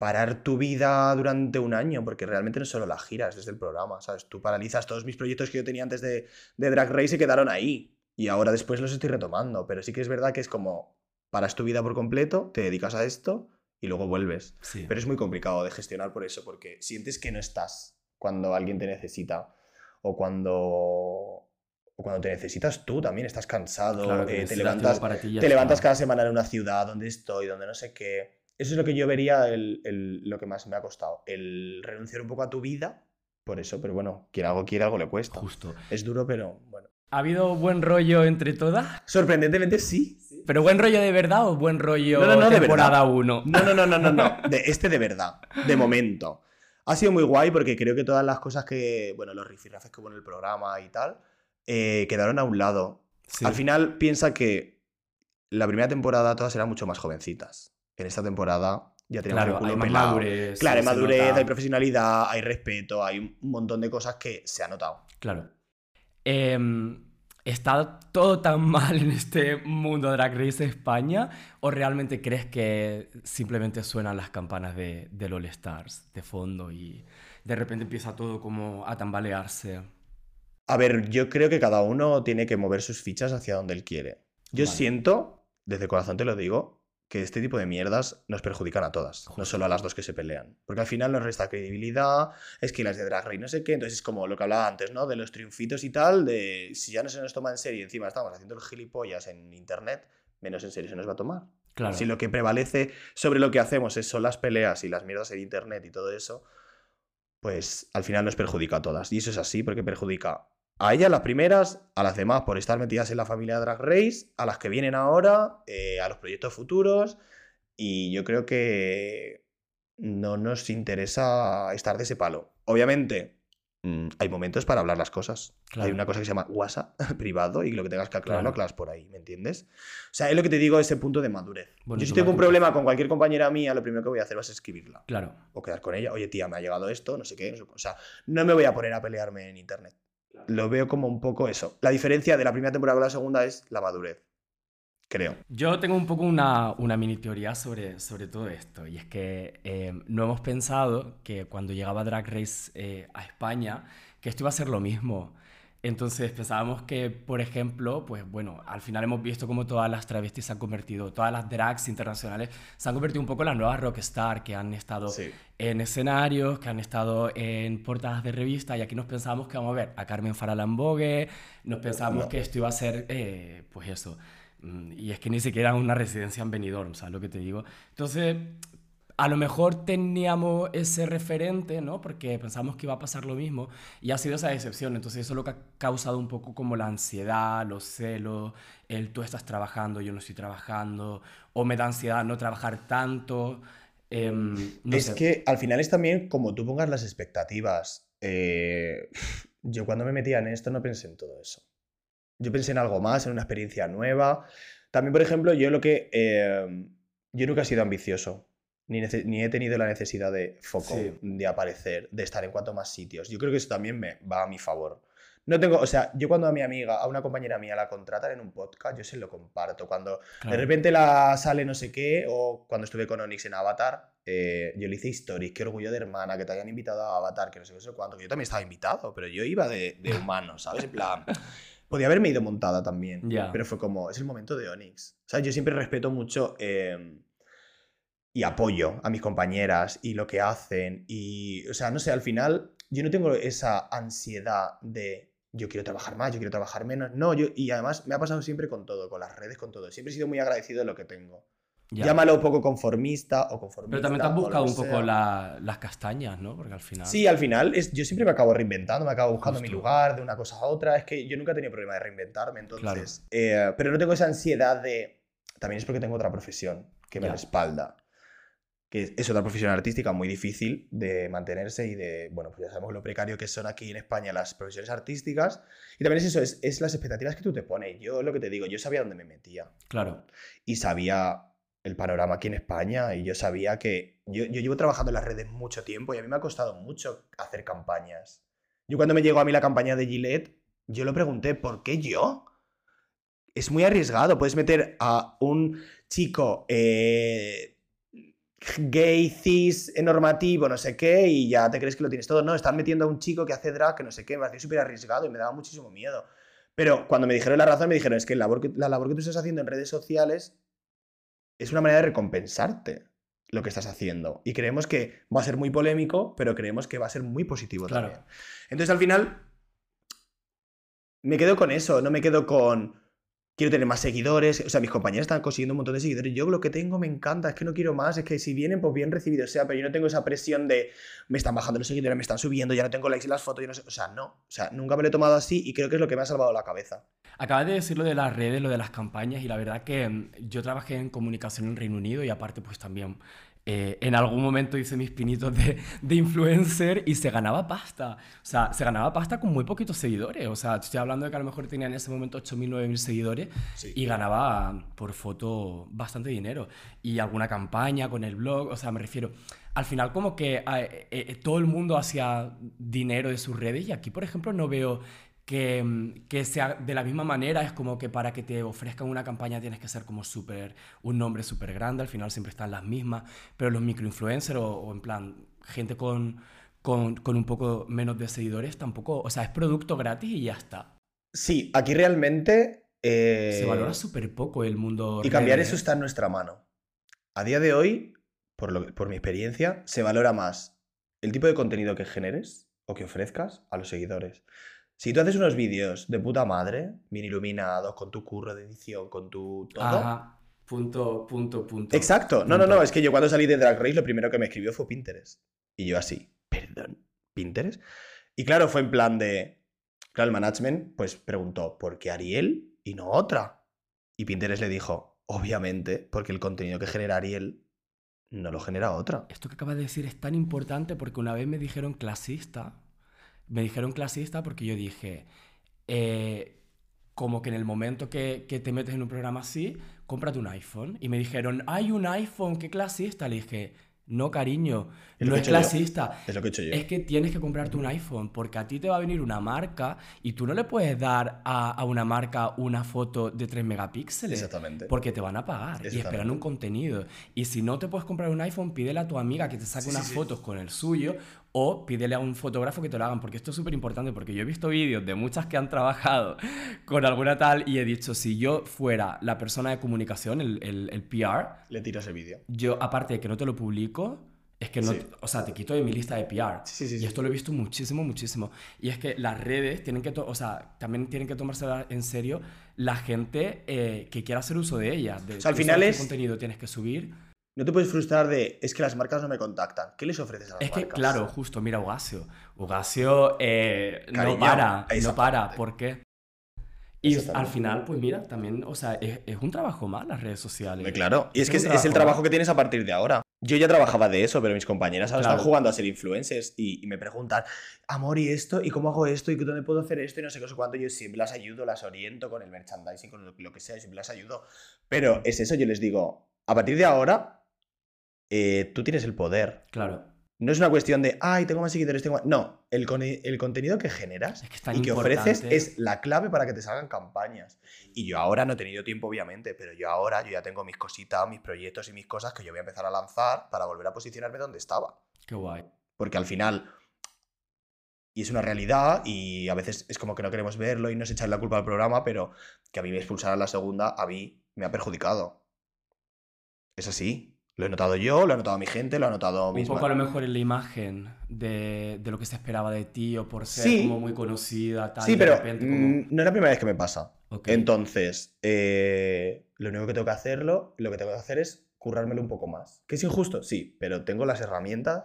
parar tu vida durante un año, porque realmente no es solo la gira, es desde el programa, ¿sabes? Tú paralizas todos mis proyectos que yo tenía antes de, de Drag Race y quedaron ahí. Y ahora después los estoy retomando. Pero sí que es verdad que es como paras tu vida por completo, te dedicas a esto y luego vuelves. Sí. Pero es muy complicado de gestionar por eso, porque sientes que no estás cuando alguien te necesita o cuando, o cuando te necesitas tú también, estás cansado, Claro, eh, te levantas, para ti te levantas cada semana en una ciudad donde estoy, donde no sé qué. Eso es lo que yo vería el- el- lo que más me ha costado, el renunciar un poco a tu vida por eso, pero bueno, quien algo quiere, algo le cuesta. Justo. Es duro, pero bueno. ¿Ha habido buen rollo entre todas? Sorprendentemente sí. ¿Pero buen rollo de verdad o buen rollo No, no, no, de temporada verdad. 1? No, no, no, no, no, no. De, este de verdad, de momento. Ha sido muy guay porque creo que todas las cosas que, bueno, los rifirrafes que hubo en el programa y tal, eh, quedaron a un lado. Sí. Al final piensa que la primera temporada todas eran mucho más jovencitas. En esta temporada ya tenemos Claro, el culo hay más pelado. madurez. Claro, hay madurez, hay profesionalidad, hay respeto, hay un montón de cosas que se ha notado. Claro. Em, ¿Está todo tan mal en este mundo Drag Race España? ¿O realmente crees que simplemente suenan las campanas de, del All Stars de fondo y de repente empieza todo como a tambalearse? A ver, yo creo que cada uno tiene que mover sus fichas hacia donde él quiere. Yo Vale. siento, desde corazón te lo digo, que este tipo de mierdas nos perjudican a todas, no solo a las dos que se pelean. Porque al final nos resta credibilidad, es que las de Drag Race no sé qué, entonces es como lo que hablaba antes, ¿no? De los triunfitos y tal, de si ya no se nos toma en serio y encima estamos haciendo los gilipollas en internet, menos en serio se nos va a tomar. Claro. Si lo que prevalece sobre lo que hacemos es, son las peleas y las mierdas en internet y todo eso, pues al final nos perjudica a todas. Y eso es así porque perjudica a ellas las primeras, a las demás por estar metidas en la familia de Drag Race, a las que vienen ahora, eh, a los proyectos futuros. Y yo creo que no nos interesa estar de ese palo. Obviamente, mm, hay momentos para hablar las cosas. Claro. Hay una cosa que se llama WhatsApp privado y lo que tengas que aclarar lo Claro. aclaras por ahí, ¿me entiendes? O sea, es lo que te digo, ese punto de madurez. Bueno, Yo si tengo un problema con cualquier compañera mía, lo primero que voy a hacer va a ser escribirla. Claro. O quedar con ella, oye tía, me ha llegado esto, no sé qué. no sé- O sea, no me voy a poner a pelearme en internet. Lo veo como un poco eso. La diferencia de la primera temporada con la segunda es la madurez. creo. Yo tengo un poco una, mini teoría sobre, sobre todo esto, y es que eh, no hemos pensado que cuando llegaba Drag Race eh, a España, que esto iba a ser lo mismo. Entonces pensábamos que, por ejemplo, pues bueno, al final hemos visto cómo todas las travestis se han convertido, todas las drags internacionales se han convertido un poco en las nuevas rockstar que han estado en escenarios, que han estado en portadas de revistas. Y aquí nos pensábamos que vamos a ver a Carmen Farala en Vogue, nos pensábamos que esto iba a ser, eh, pues eso, mm, y es que ni siquiera una residencia en Benidorm, ¿sabes lo que te digo? Entonces, a lo mejor teníamos ese referente, ¿no? Porque pensamos que iba a pasar lo mismo y ha sido esa decepción. Entonces eso es lo que ha causado un poco como la ansiedad, los celos, el tú estás trabajando, yo no estoy trabajando, o me da ansiedad no trabajar tanto. Em, es que al final es también como tú pongas las expectativas. Eh, yo cuando me metía en esto no pensé en todo eso. Yo pensé en algo más, en una experiencia nueva. También, por ejemplo, yo lo que... Eh, yo nunca he sido ambicioso ni, he tenido la necesidad de foco, de aparecer, de estar en cuanto más sitios. Yo creo que eso también me va a mi favor. No tengo, o sea, yo cuando a mi amiga, a una compañera mía la contratan en un podcast, yo se lo comparto. Cuando de repente la sale no sé qué, o cuando estuve con Onyx en Avatar, eh, yo le hice stories, qué orgullo de hermana, que te hayan invitado a Avatar, que no sé qué, sé cuánto, que yo también estaba invitado, pero yo iba de, de humano, ¿sabes? En plan, podía haberme ido montada también, pero fue como, es el momento de Onyx. O sea, yo siempre respeto mucho... Eh, y apoyo a mis compañeras y lo que hacen. Y, o sea, no sé, al final yo no tengo esa ansiedad de yo quiero trabajar más, yo quiero trabajar menos. No, yo, y además me ha pasado siempre con todo, con las redes, con todo. Siempre he sido muy agradecido de lo que tengo. Llámalo un poco conformista o conformista. Pero también te has buscado un poco las castañas, ¿no? Porque al final. Sí, al final es, yo siempre me acabo reinventando, me acabo buscando mi lugar de una cosa a otra. Es que yo nunca he tenido problema de reinventarme, entonces. Eh, pero no tengo esa ansiedad de. También es porque tengo otra profesión que me respalda que es otra profesión artística muy difícil de mantenerse y de, bueno, pues ya sabemos lo precario que son aquí en España las profesiones artísticas. Y también es eso, es, es las expectativas que tú te pones. Yo lo que te digo, yo sabía dónde me metía. Claro. Y sabía el panorama aquí en España y yo sabía que yo, yo llevo trabajando en las redes mucho tiempo y a mí me ha costado mucho hacer campañas. Yo cuando me llegó a mí la campaña de Gillette, yo lo pregunté, ¿por qué yo? Es muy arriesgado, puedes meter a un chico... Eh, gay, cis, normativo, no sé qué, y ya te crees que lo tienes todo. No, están metiendo a un chico que hace drag, que no sé qué, me hacía súper arriesgado y me daba muchísimo miedo. Pero cuando me dijeron la razón, me dijeron, es que la labor que, la labor que tú estás haciendo en redes sociales es una manera de recompensarte lo que estás haciendo. Y creemos que va a ser muy polémico, pero creemos que va a ser muy positivo también. Entonces, al final, me quedo con eso, no me quedo con quiero tener más seguidores. O sea, mis compañeros están consiguiendo un montón de seguidores. Yo lo que tengo me encanta, es que no quiero más. Es que si vienen, pues bien recibidos sea, pero yo no tengo esa presión de me están bajando los seguidores, me están subiendo, ya no tengo likes en las fotos, yo no sé. O sea, no. O sea, nunca me lo he tomado así y creo que es lo que me ha salvado la cabeza. Acabas de decir lo de las redes, lo de las campañas, y la verdad que mm, yo trabajé en comunicación en Reino Unido y aparte, pues también eh, en algún momento hice mis pinitos de, de, influencer y se ganaba pasta. O sea, se ganaba pasta con muy poquitos seguidores. O sea, estoy hablando de que a lo mejor tenía en ese momento 8.000, 9.000 seguidores y ganaba por foto bastante dinero. Y alguna campaña con el blog, o sea, me refiero... Al final como que eh, eh, todo el mundo hacía dinero de sus redes y aquí, por ejemplo, no veo que, que, sea de la misma manera, es como que para que te ofrezcan una campaña tienes que ser como súper, un nombre súper grande, al final siempre están las mismas, pero los microinfluencers o, o en plan gente con, con, con, un poco menos de seguidores tampoco, o sea, es producto gratis y ya está. Sí, aquí realmente... Eh... Se valora súper poco el mundo. Y cambiar eso está en nuestra mano. A día de hoy, por, lo, por mi experiencia, se valora más el tipo de contenido que generes o que ofrezcas a los seguidores. Si tú haces unos vídeos de puta madre, bien iluminados, con tu curro de edición, con tu todo. Ajá. Punto, punto, punto. Exacto. No, no, no. Es que yo cuando salí de Drag Race lo primero que me escribió fue Pinterest. Y yo así, perdón, Pinterest. Y claro, fue en plan de. Claro, el management pues preguntó, ¿por qué Ariel y no otra? Y Pinterest le dijo, obviamente, porque el contenido que genera Ariel no lo genera otra. Esto que acabas de decir es tan importante porque una vez me dijeron clasista me dijeron clasista porque yo dije, eh, como que en el momento que, que, te metes en un programa así, cómprate un iPhone. Y me dijeron, hay un iPhone, qué clasista. Le dije, No, cariño, Es no es he clasista. Es lo que he hecho yo. Es que tienes que comprarte un iPhone porque a ti te va a venir una marca y tú no le puedes dar a, a una marca una foto de 3 megapíxeles. Exactamente. Porque te van a pagar y esperan un contenido. Y si no te puedes comprar un iPhone, pídele a tu amiga que te saque Sí, unas sí. fotos con el suyo o pídele a un fotógrafo que te lo hagan. Porque esto es súper importante porque yo he visto vídeos de muchas que han trabajado con alguna tal y he dicho, si yo fuera la persona de comunicación, el, el, el PR, Le tiras el vídeo. yo, aparte de que no te lo publico, es que no, Sí. o sea, te quito de mi lista de PR. Sí, sí, sí, Y esto lo he visto muchísimo, muchísimo. Y es que las redes tienen que, o sea, también tienen que tomarse en serio la gente eh, que quiera hacer uso de ellas. De, O sea, al final es- contenido tienes que subir. No te puedes frustrar de, es que las marcas no me contactan. ¿Qué les ofreces a las Es que, marcas? claro, justo, mira Ugasio. Ugasio eh, no para, no para. ¿Por qué? Y al final, pues mira, también, o sea, es, es un trabajo más las redes sociales. Claro. Y es Es que es, es el trabajo, que tienes a partir de ahora. Yo ya trabajaba de eso, pero mis compañeras ahora Claro. están jugando a ser influencers y, y me preguntan, amor, ¿y esto? ¿Y cómo hago esto? ¿Y dónde puedo hacer esto? Y no sé qué, sé cuánto. Yo siempre las ayudo, las oriento con el merchandising, con lo, lo que sea, siempre las ayudo. Pero es eso, yo les digo, a partir de ahora, eh, tú tienes el poder. Claro. No es una cuestión de, ay, tengo más seguidores, tengo más... No, el, con- el contenido que generas Es que y que ofreces es la clave para que te salgan campañas. Y yo ahora no he tenido tiempo, obviamente, pero yo ahora yo ya tengo mis cositas, mis proyectos y mis cosas que yo voy a empezar a lanzar para volver a posicionarme donde estaba. Qué guay. Porque al final, y es una realidad, y a veces es como que no queremos verlo y no es echar la culpa al programa, pero que a mí me expulsaran la segunda, a mí me ha perjudicado. Es así. Lo he notado yo, lo ha notado mi gente, lo ha notado Un mis poco a lo mejor en la imagen de, de lo que se esperaba de ti o por ser Sí. como muy conocida, tal. Sí, y de pero repente como- mm, no es la primera vez que me pasa. Ok. Entonces, eh, lo único que tengo que hacerlo, lo que tengo que hacer es currármelo un poco más. ¿Que es injusto? Sí, pero tengo las herramientas,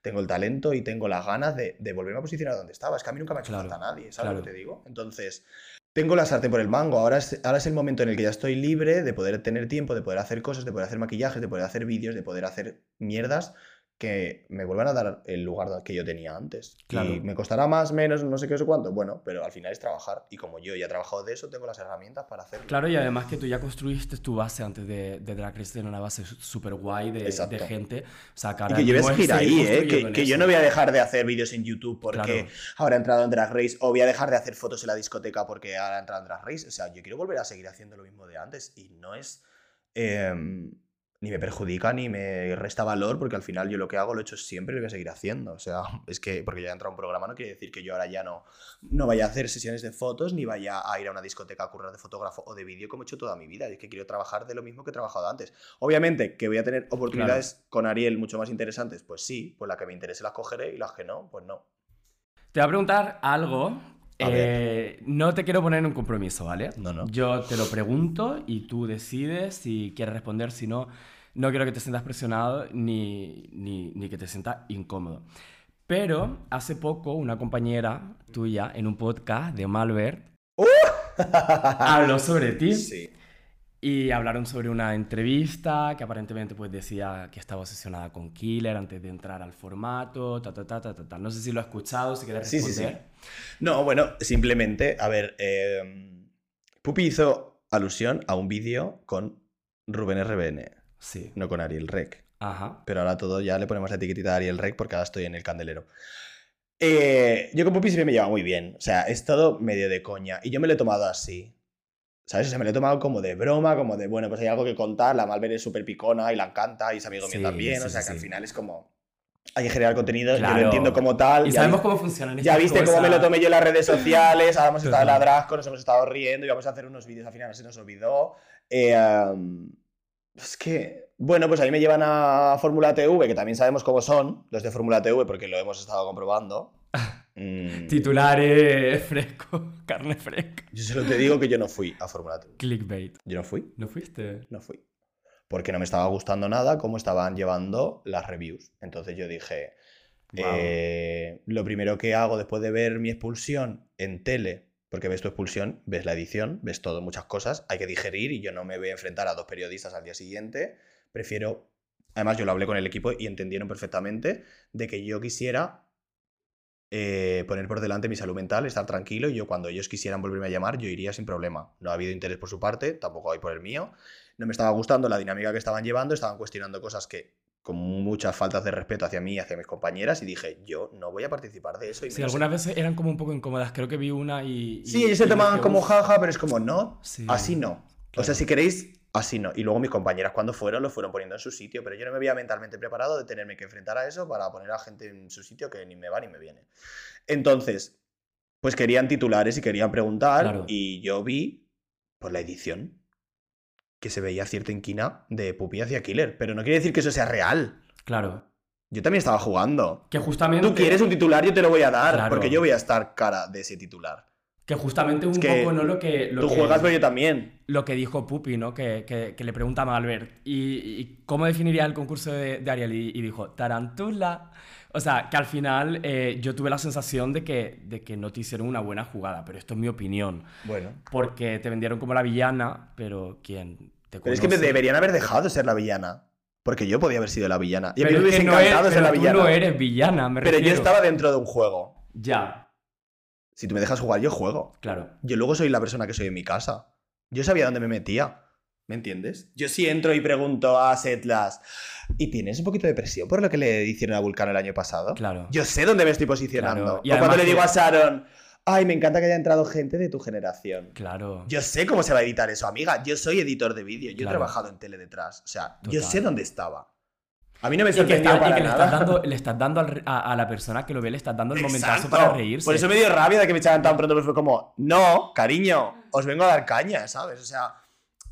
tengo el talento y tengo las ganas de, de volverme a posicionar donde estaba. Es que a mí nunca me ha hecho Claro, falta nadie, ¿sabes claro. lo que te digo? Entonces, tengo la sartén por el mango. Ahora es, ahora es el momento en el que ya estoy libre de poder tener tiempo, de poder hacer cosas, de poder hacer maquillajes, de poder hacer vídeos, de poder hacer mierdas que me vuelvan a dar el lugar que yo tenía antes. Claro. Y me costará más, menos, no sé qué, sé cuánto. Bueno, pero al final es trabajar. Y como yo ya he trabajado de eso, tengo las herramientas para hacerlo. Claro, y además que tú ya construiste tu base antes de, de Drag Race, en una base súper guay de, gente. O sea, que Y ahora que ahí, ¿eh? Que, yo eso. no voy a dejar de hacer vídeos en YouTube porque Claro. ahora he entrado en Drag Race o voy a dejar de hacer fotos en la discoteca porque ahora he entrado en Drag Race. O sea, yo quiero volver a seguir haciendo lo mismo de antes y no es... em, ni me perjudica ni me resta valor porque al final yo lo que hago lo he hecho siempre y lo voy a seguir haciendo. O sea, es que porque ya he entrado a un programa no quiere decir que yo ahora ya no, no vaya a hacer sesiones de fotos ni vaya a ir a una discoteca a currar de fotógrafo o de vídeo como he hecho toda mi vida. Es que quiero trabajar de lo mismo que he trabajado antes. Obviamente que voy a tener oportunidades con Ariel mucho más interesantes, pues sí, pues las que me interese las cogeré y las que no, pues no. Te voy a preguntar algo. Eh, no te quiero poner en un compromiso, ¿vale? No, no. Yo te lo pregunto y tú decides si quieres responder, si no, no quiero que te sientas presionado ni, ni, ni que te sientas incómodo. Pero hace poco una compañera tuya en un podcast de Malver habló sobre ti Sí. y hablaron sobre una entrevista que aparentemente pues decía que estaba obsesionada con Killer antes de entrar al formato, ta, ta, ta, ta, ta, ta. No sé si lo has escuchado, si quieres Sí, sí, responder. sí. No, bueno, simplemente, a ver, eh, Pupi hizo alusión a un vídeo con Rubén RBN, Sí. no con Ariel Rec. Ajá. Pero ahora todo ya le ponemos la etiquetita de Ariel Rec porque ahora estoy en el candelero. Eh, yo con Pupi siempre me lleva muy bien. O sea, es todo medio de coña. Y yo me lo he tomado así. ¿Sabes? O sea, me lo he tomado como de broma, como de, bueno, pues hay algo que contar. La Malver es súper picona y la encanta y es amigo mío Sí, también. sí, o sea, que al final es como. Hay que generar contenido, yo Claro. lo entiendo como tal. Y sabemos vi- cómo funcionan ya viste cómo me lo tomé yo en las redes sociales, ahora hemos estado en la Total. Drasco, nos hemos estado riendo y vamos a hacer unos vídeos, al final se nos olvidó. Eh, um, es que, bueno, pues a mí me llevan a Fórmula TV, que también sabemos cómo son los de Fórmula TV, porque lo hemos estado comprobando. Mm, Titulares fresco, carne fresca. yo solo te digo que yo no fui a Fórmula TV. Clickbait. Yo no fui, ¿No fuiste? no fui. Porque no me estaba gustando nada cómo estaban llevando las reviews. Entonces yo dije. Eh, lo primero que hago después de ver mi expulsión en tele, porque ves tu expulsión, ves la edición, ves todo, muchas cosas, hay que digerir y yo no me voy a enfrentar a dos periodistas al día siguiente. Prefiero, además yo lo hablé con el equipo y entendieron perfectamente de que yo quisiera eh, poner por delante mi salud mental, estar tranquilo y yo cuando ellos quisieran volverme a llamar, yo iría sin problema. No ha habido interés por su parte, tampoco hay por el mío. No me estaba gustando la dinámica que estaban llevando, estaban cuestionando cosas que con muchas faltas de respeto hacia mí y hacia mis compañeras y dije, yo no voy a participar de eso. Y Sí, algunas veces eran como un poco incómodas. Creo que vi una y. y- Sí, ellos se tomaban como jaja, pero es como, no, Sí, así no. O sea, si queréis, así no. Y luego mis compañeras cuando fueron lo fueron poniendo en su sitio, pero yo no me había mentalmente preparado de tenerme que enfrentar a eso para poner a gente en su sitio que ni me va ni me viene. Entonces, pues querían titulares y querían preguntar Claro. y yo vi por la edición que se veía cierta inquina de Pupi hacia Killer, pero no quiere decir que eso sea real. Claro. Yo también estaba jugando. Que justamente. Tú quieres un titular, yo te lo voy a dar, Claro. porque yo voy a estar cara de ese titular. Que justamente un Es que poco, ¿no? Lo que. Lo Tú que- juegas, pero yo también. lo que dijo Pupi, ¿no? Que, que- le pregunta a Malbert, ¿y, y cómo definiría el concurso de, de Ariel? Y, y dijo, tarantula. O sea, que al final eh, yo tuve la sensación de que, de que no te hicieron una buena jugada, pero esto es mi opinión. Bueno. Porque te vendieron como la villana, pero quien te Pero es que me conoce- deberían haber dejado ser la villana. Porque yo podía haber sido la villana. Y a mí me es hubiese que no eres- encantado ser pero la tú villana. no eres villana, me pero yo estaba dentro de un juego. Ya, Si tú me dejas jugar, yo juego. claro. Yo luego soy la persona que soy en mi casa. Yo sabía dónde me metía. ¿Me entiendes? Yo sí entro y pregunto a Setlas. ¿Y tienes un poquito de presión por lo que le hicieron a Vulcano el año pasado? Claro. Yo sé dónde me estoy posicionando. Claro, y O cuando le digo a Sharon, ay, me encanta que haya entrado gente de tu generación. Claro. Yo sé cómo se va a editar eso, amiga. Yo soy editor de vídeo. Yo he trabajado en tele detrás. O sea, yo Total. sé dónde estaba. A mí no me sorprendió está- y para que le, nada. estás dando, le estás dando al a, a la persona que lo ve, le estás dando el momentazo Exacto. para reírse. Por eso me dio rabia de que me echaran tan pronto, pero fue como, no, cariño, os vengo a dar caña, ¿sabes? O sea,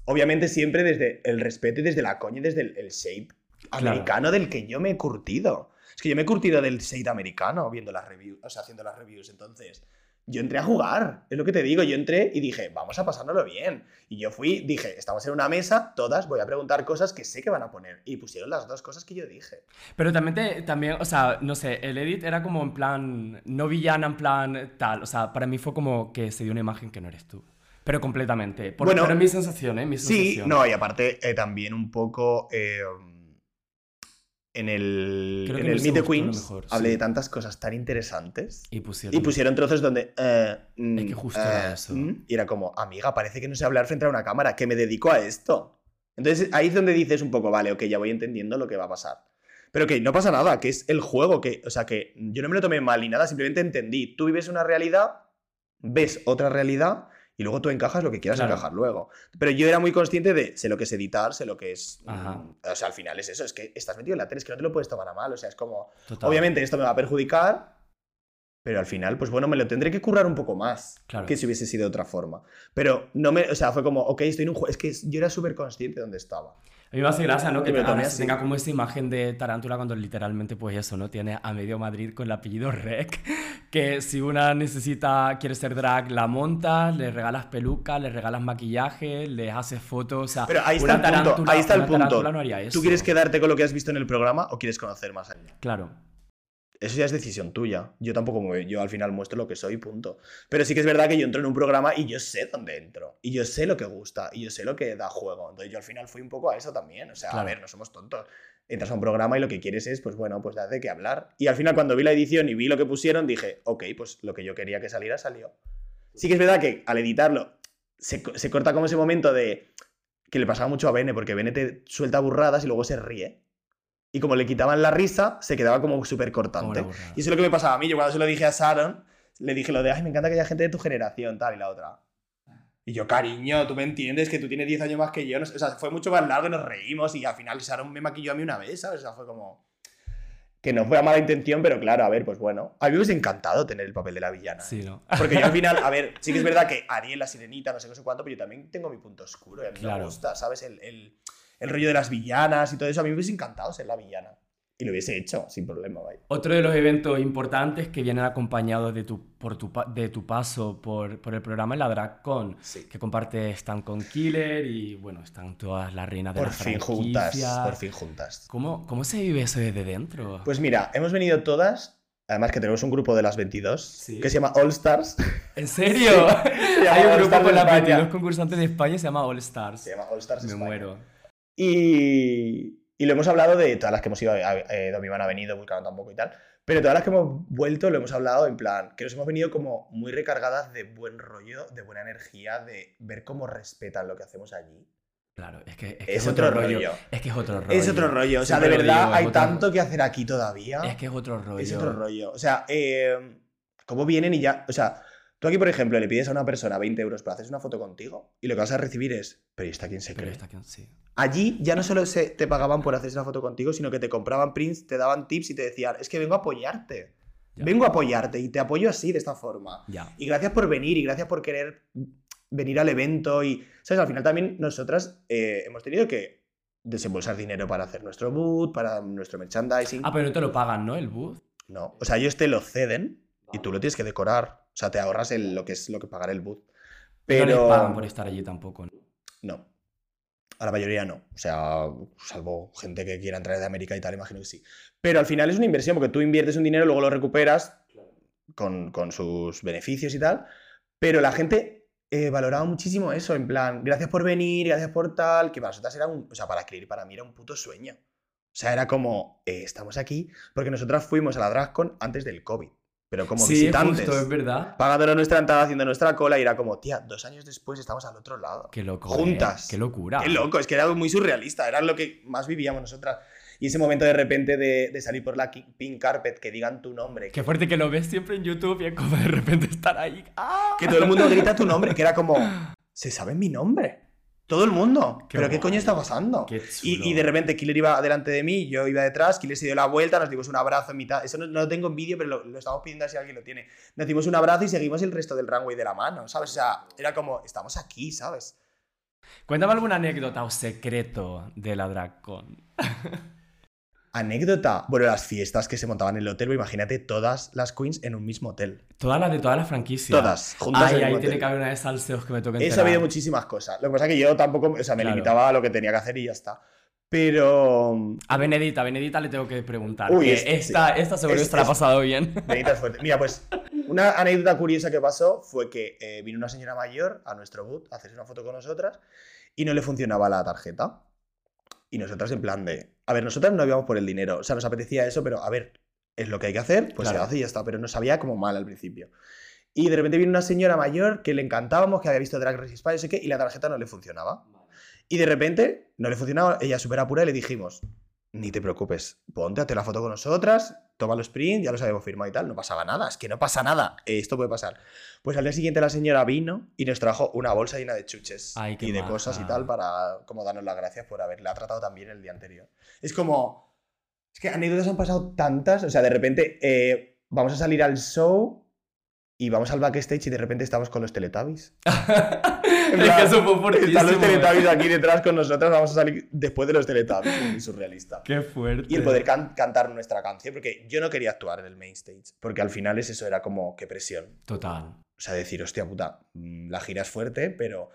obviamente siempre desde el respeto y desde la coña y desde el, el shape Claro. americano del que yo me he curtido. Es que yo me he curtido del shape americano viendo las reviews, o sea, haciendo las reviews. Entonces, yo entré a jugar, es lo que te digo, yo entré y dije, vamos a pasárnoslo bien. Y yo fui, dije, estamos en una mesa, todas, voy a preguntar cosas que sé que van a poner. Y pusieron las dos cosas que yo dije. Pero también, te- también, o sea, no sé, el edit era como en plan, no villana, en plan tal. O sea, para mí fue como que se dio una imagen que no eres tú. Pero completamente. Por, Bueno, pero mi sensación, ¿eh? Mi Sí, sensación. no, y aparte eh, también un poco eh, en el, en el Meet the Queens mejor, hablé sí. de tantas cosas tan interesantes Y pusieron. y pusieron trozos donde... eh, mm, Es que justo eh, era eso. mm, y era como, amiga, parece que no sé hablar frente a una cámara, que me dedico a esto. Entonces ahí es donde dices un poco, vale, ok, ya voy entendiendo lo que va a pasar. Pero que no pasa nada, que es el juego, que, o sea, que yo no me lo tomé mal ni nada, simplemente entendí. Tú vives una realidad, ves otra realidad y luego tú encajas lo que quieras Claro. encajar luego. Pero yo era muy consciente de sé lo que es editar, sé lo que es. mm, Ajá. o sea, al final es eso, es que estás metido en la tele, es que no te lo puedes tomar a mal. O sea, es como. Total. Obviamente esto me va a perjudicar, pero al final, pues bueno, me lo tendré que currar un poco más Claro. que si hubiese sido de otra forma. Pero no me. O sea, fue como, ok, estoy en un juego. Es que yo era súper consciente de dónde estaba. A mí me hace gracia, ¿no? Que tomé ahora se tenga como esa imagen de tarántula cuando literalmente, pues eso, ¿no? Tiene a medio Madrid con el apellido Rec. Que si una necesita, quiere ser drag, la montas, le regalas peluca, le regalas maquillaje, le haces fotos. O sea, Pero ahí está una el punto. Ahí está el punto. no haría eso. ¿Tú quieres quedarte con lo que has visto en el programa o quieres conocer más allá? Claro. Eso ya es decisión tuya. Yo tampoco me, yo al final muestro lo que soy, punto. Pero sí que es verdad que yo entro en un programa y yo sé dónde entro. Y yo sé lo que gusta. Y yo sé lo que da juego. Entonces yo al final fui un poco a eso también. O sea, a Claro. ver, no somos tontos. Entras a un programa y lo que quieres es, pues bueno, pues de qué hablar. Y al final cuando vi la edición y vi lo que pusieron, dije, ok, pues lo que yo quería que saliera salió. Sí que es verdad que al editarlo se, se corta como ese momento de que le pasaba mucho a Bene, porque Bene te suelta burradas y luego se ríe. Y como le quitaban la risa, se quedaba como súper cortante. Y eso es lo que me pasaba a mí. Yo cuando se lo dije a Sharon, le dije lo de, ay, me encanta que haya gente de tu generación, tal, y la otra. Y yo, cariño, tú me entiendes que tú tienes 10 años más que yo. no sé", o sea, fue mucho más largo y nos reímos y al final Sharon me maquilló a mí una vez, ¿sabes? O sea, fue como... Que no fue a mala intención, pero claro, a ver, pues bueno. A mí me hubiese encantado tener el papel de la villana. Sí, ¿no? Porque yo al final, a ver, sí que es verdad que Ariel, la sirenita, no sé qué sé cuánto, pero yo también tengo mi punto oscuro y a mí me Claro. gusta, ¿sabes? El, el- el rollo de las villanas y todo eso. A mí me hubiese encantado ser la villana. Y lo hubiese hecho, sin problema, vaya. Otro de los eventos importantes que vienen acompañados de tu, por tu, de tu paso por, por el programa es la DragCon, Sí. que comparte stand con Killer y bueno, están todas las reinas de Por fin juntas, por fin juntas. ¿Cómo, ¿Cómo se vive eso desde dentro? Pues mira, hemos venido todas. Además que tenemos un grupo de las 22 Sí. que se llama All Stars. ¿En serio? Hay un grupo con las España. 22 concursantes de España, se llama All Stars. Se llama All Stars Me España. muero. Y, y lo hemos hablado de todas las que hemos ido, eh, Domiván ha venido, Vulcano tampoco y tal, pero todas las que hemos vuelto lo hemos hablado en plan, que nos hemos venido como muy recargadas de buen rollo, de buena energía, de ver cómo respetan lo que hacemos allí. Claro, es que es, que Es otro rollo. Es que es otro rollo. Es otro rollo. O sea, de Siempre verdad digo, hay otro- tanto que hacer aquí todavía. Es que es otro rollo. Es otro rollo. O sea, eh, ¿cómo vienen y ya? O sea, tú aquí, por ejemplo, le pides a una persona 20 euros para hacerse una foto contigo y lo que vas a recibir es, pero ¿y esta quién se cree? que sí. Allí ya no solo se te pagaban por hacerse una foto contigo, sino que te compraban prints, te daban tips y te decían, es que vengo a apoyarte. Ya. Vengo a apoyarte y te apoyo así, de esta forma. Ya. Y gracias por venir y gracias por querer venir al evento. Y, ¿sabes? Al final también nosotras eh, hemos tenido que desembolsar dinero para hacer nuestro boot, para nuestro merchandising. Ah, pero no te lo pagan, ¿no? El booth. No, o sea, ellos te lo ceden y tú lo tienes que decorar. O sea, te ahorras el- lo que es lo que pagar el boot. Pero No les pagan por estar allí tampoco. ¿no? no. A la mayoría no. O sea, salvo gente que quiera entrar de América y tal, imagino que sí. Pero al final es una inversión porque tú inviertes un dinero, luego lo recuperas con, con sus beneficios y tal. Pero la gente eh, valoraba muchísimo eso, en plan, gracias por venir, gracias por tal, que para nosotras era un, o sea, para escribir para mí era un puto sueño. O sea, era como, eh, estamos aquí, porque nosotras fuimos a la DragCon antes del COVID, pero como sí, visitantes, justo, es verdad. pagándonos nuestra entrada, haciendo nuestra cola, y era como, tía, dos años después estamos al otro lado. Qué loco. Juntas. ¿eh? Qué locura. Qué loco, es que era muy surrealista, era lo que más vivíamos nosotras. Y ese momento de repente de, de salir por la pink carpet, que digan tu nombre, Qué fuerte que lo ves siempre en YouTube y es como de repente estar ahí. ¡Ah! que todo el mundo grita tu nombre, que era como, se sabe mi nombre. Todo el mundo. Qué ¿Pero qué guay. coño está pasando? Qué Y, y de repente Killer iba delante de mí, yo iba detrás, Killer se dio la vuelta, nos dimos un abrazo en mitad. Eso no, no lo tengo en vídeo, pero lo, lo estamos pidiendo si alguien lo tiene. Nos dimos un abrazo y seguimos el resto del runway de la mano, ¿sabes? O sea, era como, estamos aquí, ¿sabes? Cuéntame alguna anécdota o secreto de la DragCon. Anécdota. Bueno, las fiestas que se montaban en el hotel, imagínate todas las queens en un mismo hotel. Todas las de todas las franquicias. Todas, juntas Ay, en ahí tiene que haber una de salseos que me toque Eso ha habido muchísimas cosas. Lo que pasa es que yo tampoco, o sea, me Claro. limitaba a lo que tenía que hacer y ya está. Pero A Benedita, a Benedita le tengo que preguntar. Uy, que es- esta, esta seguro que Es- se la ha pasado bien. Benita es fuerte. Mira, pues una anécdota curiosa que pasó fue que eh, vino una señora mayor a nuestro boot a hacerse una foto con nosotras y no le funcionaba la tarjeta. Y nosotras en plan de, a ver, nosotras no íbamos por el dinero, o sea, nos apetecía eso, pero a ver, es lo que hay que hacer, pues Claro. se hace y ya está, pero nos sabía como mal al principio. Y de repente vino una señora mayor que le encantábamos, que había visto Drag Race España, no sé qué, y la tarjeta no le funcionaba. Y de repente no le funcionaba, ella súper apura y le dijimos, ni te preocupes, ponte, hazte la foto con nosotras, toma los prints, ya los habíamos firmado y tal, no pasaba nada, es que no pasa nada, esto puede pasar. Pues al día siguiente la señora vino y nos trajo una bolsa llena de chuches Ay, y de maja. cosas y tal para como darnos las gracias por haberla tratado tan bien el día anterior. Es como, es que anécdotas han pasado tantas, o sea, de repente eh, vamos a salir al show y vamos al backstage y de repente estamos con los Teletubbies. En es plan, que eso fue fortísimo. Están los Teletubbies aquí detrás con nosotros, vamos a salir después de los Teletubbies, es muy surrealista. Qué fuerte. Y el poder can- cantar nuestra canción, porque yo no quería actuar en el main stage, porque al final es eso, era como, qué presión. Total. O sea, decir, hostia puta, mm, la gira es fuerte, pero...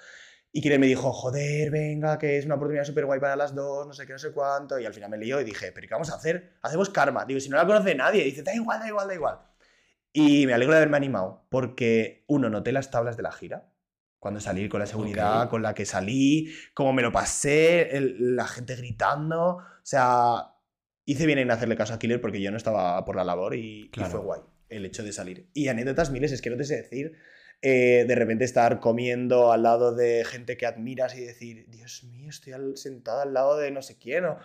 Y Kire me dijo, joder, venga, que es una oportunidad súper guay para las dos, no sé qué, no sé cuánto. Y al final me lió y dije, pero ¿qué vamos a hacer? Hacemos karma. Digo, si no la conoce nadie. Y dice, da igual, da igual, da igual. Y me alegro de haberme animado, porque uno, noté las tablas de la gira. Cuando salí con la seguridad Ok. con la que salí, cómo me lo pasé, el- la gente gritando. O sea, hice bien en hacerle caso a Killer porque yo no estaba por la labor y, y Claro. fue guay el hecho de salir. Y anécdotas miles, es que no te sé decir. eh, de repente estar comiendo al lado de gente que admiras y decir, Dios mío, estoy al- sentada al lado de no sé quién. o-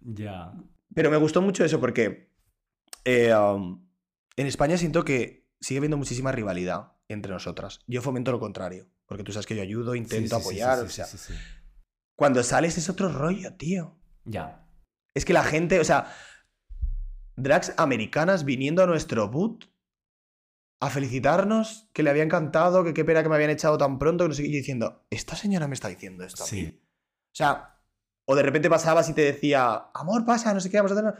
Ya. Pero me gustó mucho eso porque eh, um, en España siento que sigue habiendo muchísima rivalidad entre nosotras. Yo fomento lo contrario, porque tú sabes que yo ayudo, intento Sí, sí, apoyar. sí, o sea, cuando sales es otro rollo, tío. Ya. Es que la gente, o sea, drags americanas viniendo a nuestro boot a felicitarnos, que le había encantado, que qué pena que me habían echado tan pronto, que no sé qué, y diciendo, esta señora me está diciendo esto. a mí". Sí. O sea, o de repente pasabas y te decía, amor, pasa, no sé qué, vamos a hacer.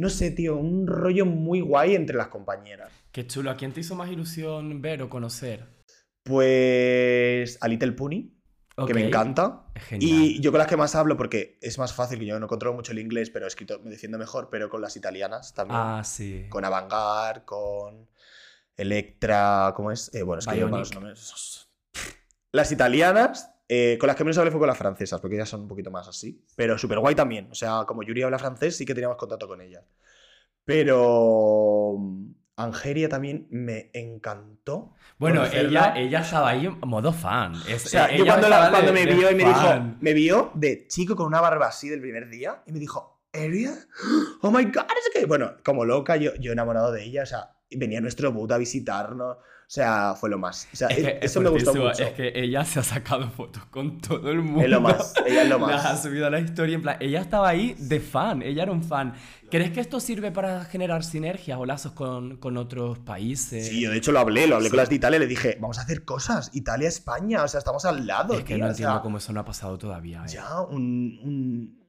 No sé, tío, un rollo muy guay entre las compañeras. Qué chulo. ¿A quién te hizo más ilusión ver o conocer? Pues a Little Pony, que me encanta. Genial. Y yo con las que más hablo, porque es más fácil, que yo no controlo mucho el inglés, pero he escrito, me defiendo mejor, pero con las italianas también. Ah, sí. Con Avantgarde, con Electra, ¿cómo es? Eh, bueno, es que yo para los nombres- Las italianas, eh, con las que menos hablé fue con las francesas, porque ellas son un poquito más así. Pero súper guay también. O sea, como Yuri habla francés, sí que teníamos contacto con ellas. Pero mm, Angeria también me encantó. Bueno, conocerla. ella, ella estaba ahí en modo fan. Es- O sea, ella yo cuando, la- estaba cuando de- me vio y me dijo, fan. me vio de chico con una barba así del primer día y me dijo, ¿Area? Oh my god, es que. Bueno, como loca, yo, yo enamorado de ella, o sea, venía nuestro boot a visitarnos, sea, fue lo más. O sea, Es que e- es eso me gustó mucho. Es que ella se ha sacado fotos con todo el mundo. Es lo más, ella es lo Las ha más. subido a la historia. En plan, ella estaba ahí de fan, ella era un fan. ¿Crees que esto sirve para generar sinergias o lazos con, con otros países? Sí, yo de hecho lo hablé, lo hablé Sí. con las de Italia, le dije, vamos a hacer cosas, Italia, España, o sea, estamos al lado, es que tío, no o sea, entiendo cómo eso no ha pasado todavía. eh. Ya, un, un-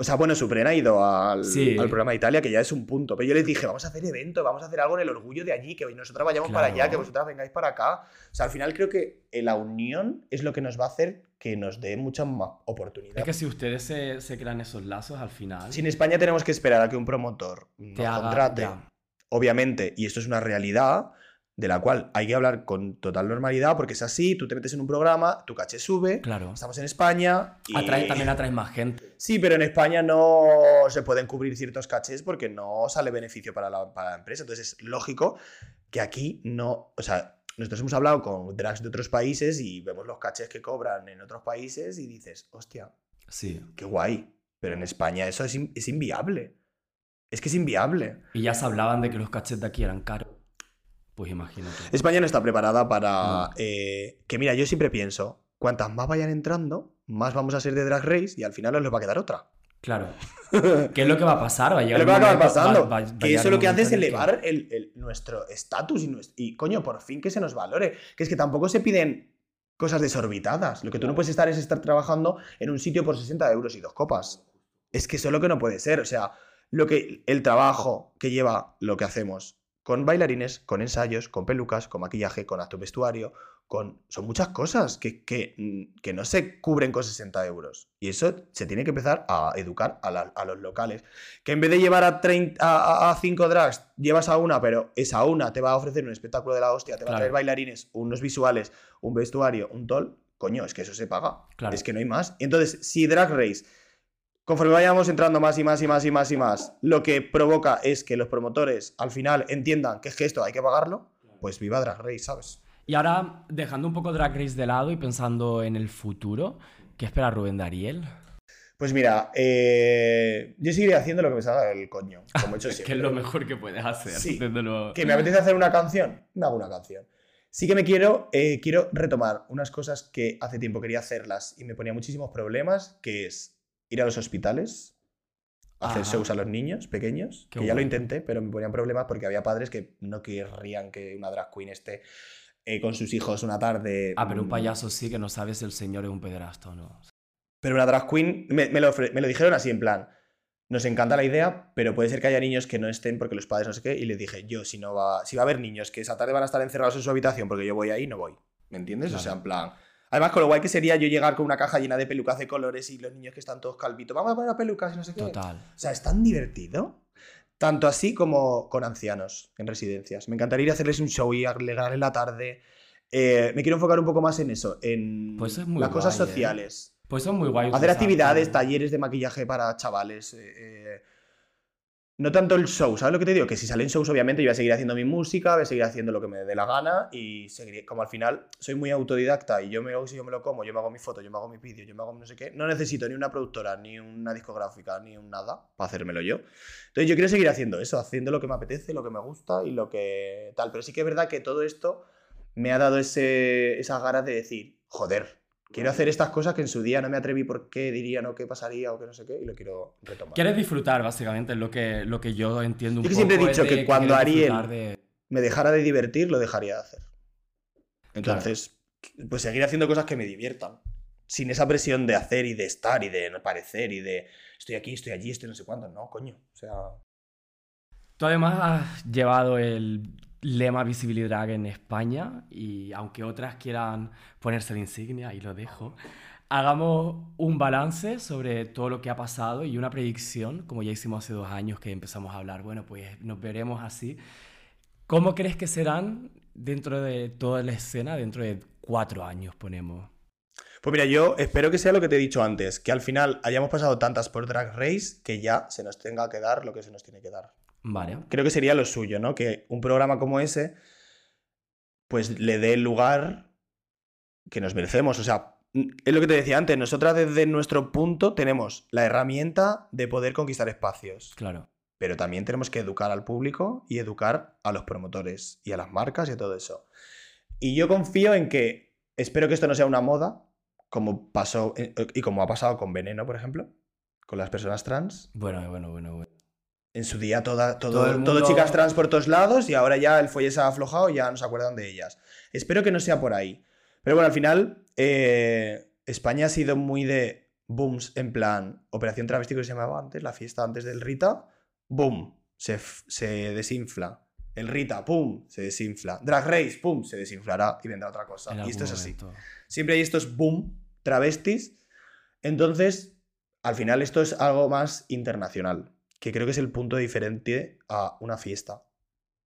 O sea, bueno, Suprena ha ido al, Sí. al programa de Italia, que ya es un punto. Pero yo les dije, vamos a hacer evento, vamos a hacer algo en el orgullo de allí, que nosotras vayamos para allá, Claro. que vosotras vengáis para acá. O sea, al final creo que la unión es lo que nos va a hacer que nos dé mucha más Es oportunidad. que si ustedes se, se crean esos lazos al final. Si en España tenemos que esperar a que un promotor nos haga- contrate, ya. obviamente, y esto es una realidad de la cual hay que hablar con total normalidad, porque es así, tú te metes en un programa, tu caché sube, Claro. estamos en España y... Atrae- también atraes más gente. Sí, pero en España no se pueden cubrir ciertos cachés porque no sale beneficio para la, para la empresa. Entonces es lógico que aquí no. O sea, nosotros hemos hablado con drags de otros países y vemos los cachés que cobran en otros países y dices, hostia, Sí. qué guay. Pero en España eso es, in- es inviable. Es que es inviable. Y ya se hablaban de que los cachets de aquí eran caros. Pues imagínate. España no está preparada para. No. eh, que mira, yo siempre pienso, cuantas más vayan entrando, más vamos a ser de drag race y al final nos les va a quedar otra. Claro. ¿Qué es lo que va a pasar? Va a llegar lo que va a acabar pasando. va- va- que eso lo que hace es que- elevar el- el- nuestro estatus y, y, coño, por fin que se nos valore. Que es que tampoco se piden cosas desorbitadas. Lo que tú no puedes estar es estar trabajando en un sitio por 60 euros y dos copas. Es que eso es lo que no puede ser. O sea, lo que, el trabajo que lleva lo que hacemos con bailarines, con ensayos, con pelucas, con maquillaje, con acto vestuario, con... Son muchas cosas que, que, mm, que no se cubren con 60 euros. Y eso se tiene que empezar a educar a, la- a los locales. Que en vez de llevar a, 30, a, a- a cinco drags, llevas a una, pero esa una te va a ofrecer un espectáculo de la hostia, te va a traer bailarines, unos visuales, un vestuario, un tol. Coño, es que eso se paga. Claro. Es que no hay más. Entonces, si Drag Race, conforme vayamos entrando más y más y más y más y más, lo que provoca es que los promotores al final entiendan que es que esto hay que pagarlo, pues viva Drag Race, ¿sabes? Y ahora, dejando un poco Drag Race de lado y pensando en el futuro, ¿qué espera Rubén Dariel? Pues mira, eh, yo seguiré haciendo lo que me salga el coño, como he hecho Que siempre. es lo mejor que puedes hacer. Sí. ¿Que me apetece hacer una canción? Me hago una canción. Sí que me quiero, eh, quiero retomar unas cosas que hace tiempo quería hacerlas y me ponía muchísimos problemas, que es ir a los hospitales, hacer Ajá. shows a los niños pequeños, Qué que ya lo intenté, pero me ponían problemas porque había padres que no querrían que una drag queen esté eh, con sus hijos una tarde. Ah, pero un mm, payaso sí que no sabe si el señor es un pederasta o no. Pero una drag queen, me, me lo, ofre- me lo dijeron así en plan, nos encanta la idea, pero puede ser que haya niños que no estén porque los padres no sé qué, y les dije, yo si no va, si va a haber niños que esa tarde van a estar encerrados en su habitación porque yo voy ahí, no voy. ¿Me entiendes? O Claro. sea, en plan... Además, con lo guay que sería yo llegar con una caja llena de pelucas de colores y los niños que están todos calvitos, vamos a poner pelucas y no sé qué. Total. O sea, es tan divertido. Tanto así como con ancianos en residencias. Me encantaría ir a hacerles un show y alegrarles la tarde. Eh, me quiero enfocar un poco más en eso, en Pues es muy las cosas guay, ¿eh? sociales. Pues son muy guay. Hacer actividades, talleres de maquillaje para chavales. eh, eh, no tanto el show, ¿sabes lo que te digo? Que si salen shows, obviamente, yo voy a seguir haciendo mi música, voy a seguir haciendo lo que me dé la gana y seguiré. Como al final soy muy autodidacta y yo me lo, yo me lo como, yo me hago mi foto, yo me hago mi vídeo, yo me hago no sé qué. No necesito ni una productora, ni una discográfica, ni un nada para hacérmelo yo. Entonces yo quiero seguir haciendo eso, haciendo lo que me apetece, lo que me gusta y lo que tal. Pero sí que es verdad que todo esto me ha dado ese, esa ganas de decir, joder, quiero hacer estas cosas que en su día no me atreví por qué dirían o qué pasaría o qué no sé qué y lo quiero retomar. Quieres disfrutar, básicamente, es lo que, lo que yo entiendo un Yo que siempre he dicho de que cuando Ariel- de- Me dejara de divertir, lo dejaría de hacer. Entonces, pues seguir haciendo cosas que me diviertan. Sin esa presión de hacer y de estar y de no parecer y de estoy aquí, estoy allí, estoy no sé cuándo. No, coño. O sea, Tú además has llevado el lema Visibility Drag en España y aunque otras quieran ponerse la insignia, y lo dejo, hagamos un balance sobre todo lo que ha pasado y una predicción, como ya hicimos hace dos años que empezamos a hablar, bueno, pues nos veremos así. ¿Cómo crees que serán dentro de toda la escena dentro de cuatro años, ponemos? Pues mira, yo espero que sea lo que te he dicho antes, que al final hayamos pasado tantas por Drag Race que ya se nos tenga que dar lo que se nos tiene que dar. Vale. Creo que sería lo suyo, ¿no? Que un programa como ese, pues le dé el lugar que nos merecemos. O sea, es lo que te decía antes, nosotras desde nuestro punto tenemos la herramienta de poder conquistar espacios. Claro. Pero también tenemos que educar al público y educar a los promotores y a las marcas y a todo eso. Y yo confío en que, espero que esto no sea una moda, como pasó eh, y como ha pasado con Veneno, por ejemplo, con las personas trans. Bueno, bueno, bueno, bueno. En su día toda, todo, chicas trans por todos lados y ahora ya el fuelle se ha aflojado y ya no se acuerdan de ellas. Espero que no sea por ahí. Pero bueno, al final eh, España ha sido muy de booms en plan Operación Travesti que se llamaba antes, la fiesta antes del Rita, boom, se, se desinfla. El Rita, pum, se desinfla. Drag Race, pum, se desinflará y vendrá otra cosa. En Y esto es así. momento. Siempre hay estos boom travestis. Entonces, al final esto es algo más internacional, que creo que es el punto diferente a una fiesta.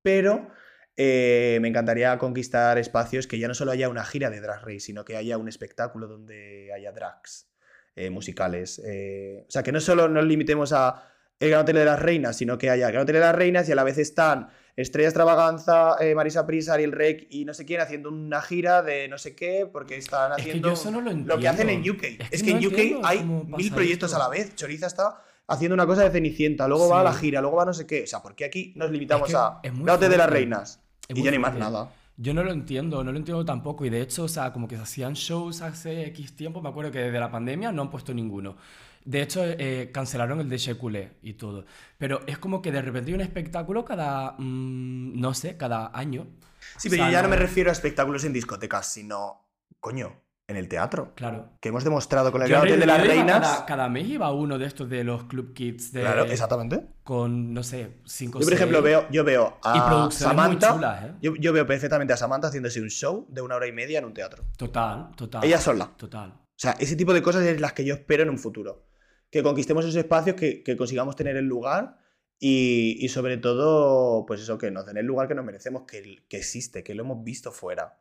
Pero eh, me encantaría conquistar espacios que ya no solo haya una gira de drag race, sino que haya un espectáculo donde haya drags eh, musicales. eh, o sea, que no solo nos limitemos a el Gran Hotel de las Reinas, sino que haya el Gran Hotel de las Reinas y a la vez están Estrella Extravaganza, eh, Marisa Prisa, Ariel Rec y no sé quién haciendo una gira de no sé qué, porque están Es que haciendo yo eso no lo lo que hacen en UK. Es Es que que, no en UK entiendo hay mil proyectos esto. a la vez. Choriza está haciendo una cosa de Cenicienta, luego va a la gira, luego va a no sé qué. O sea, ¿por qué aquí nos limitamos que a es muy Gran Hotel de las. Reinas? Es y ya ni más nada. Yo no lo entiendo, no lo entiendo tampoco. Y de hecho, o sea, como que se hacían shows hace X tiempo. Me acuerdo que desde la pandemia no han puesto ninguno. De hecho, eh, cancelaron el de Shekulé y todo. Pero es como que de repente hay un espectáculo cada, mm, no sé, cada año. Sí, O pero sea, yo ya no me refiero a espectáculos en discotecas, sino, coño, en el teatro. Claro. Que hemos demostrado con el Gran Hotel de las Reinas. Cada, cada mes iba uno de estos de los Club Kids de, Claro, exactamente. con, no sé, cinco Yo, por ejemplo, veo, yo veo a Samantha. chulas, ¿eh? yo, yo veo perfectamente a Samantha haciéndose un show de una hora y media en un teatro. Total, total. Ella sola. Total. O sea, ese tipo de cosas es las que yo espero en un futuro. Que conquistemos esos espacios, que, que consigamos tener el lugar y, y sobre todo, pues eso, que nos den el lugar que nos merecemos, que, que existe, que lo hemos visto fuera.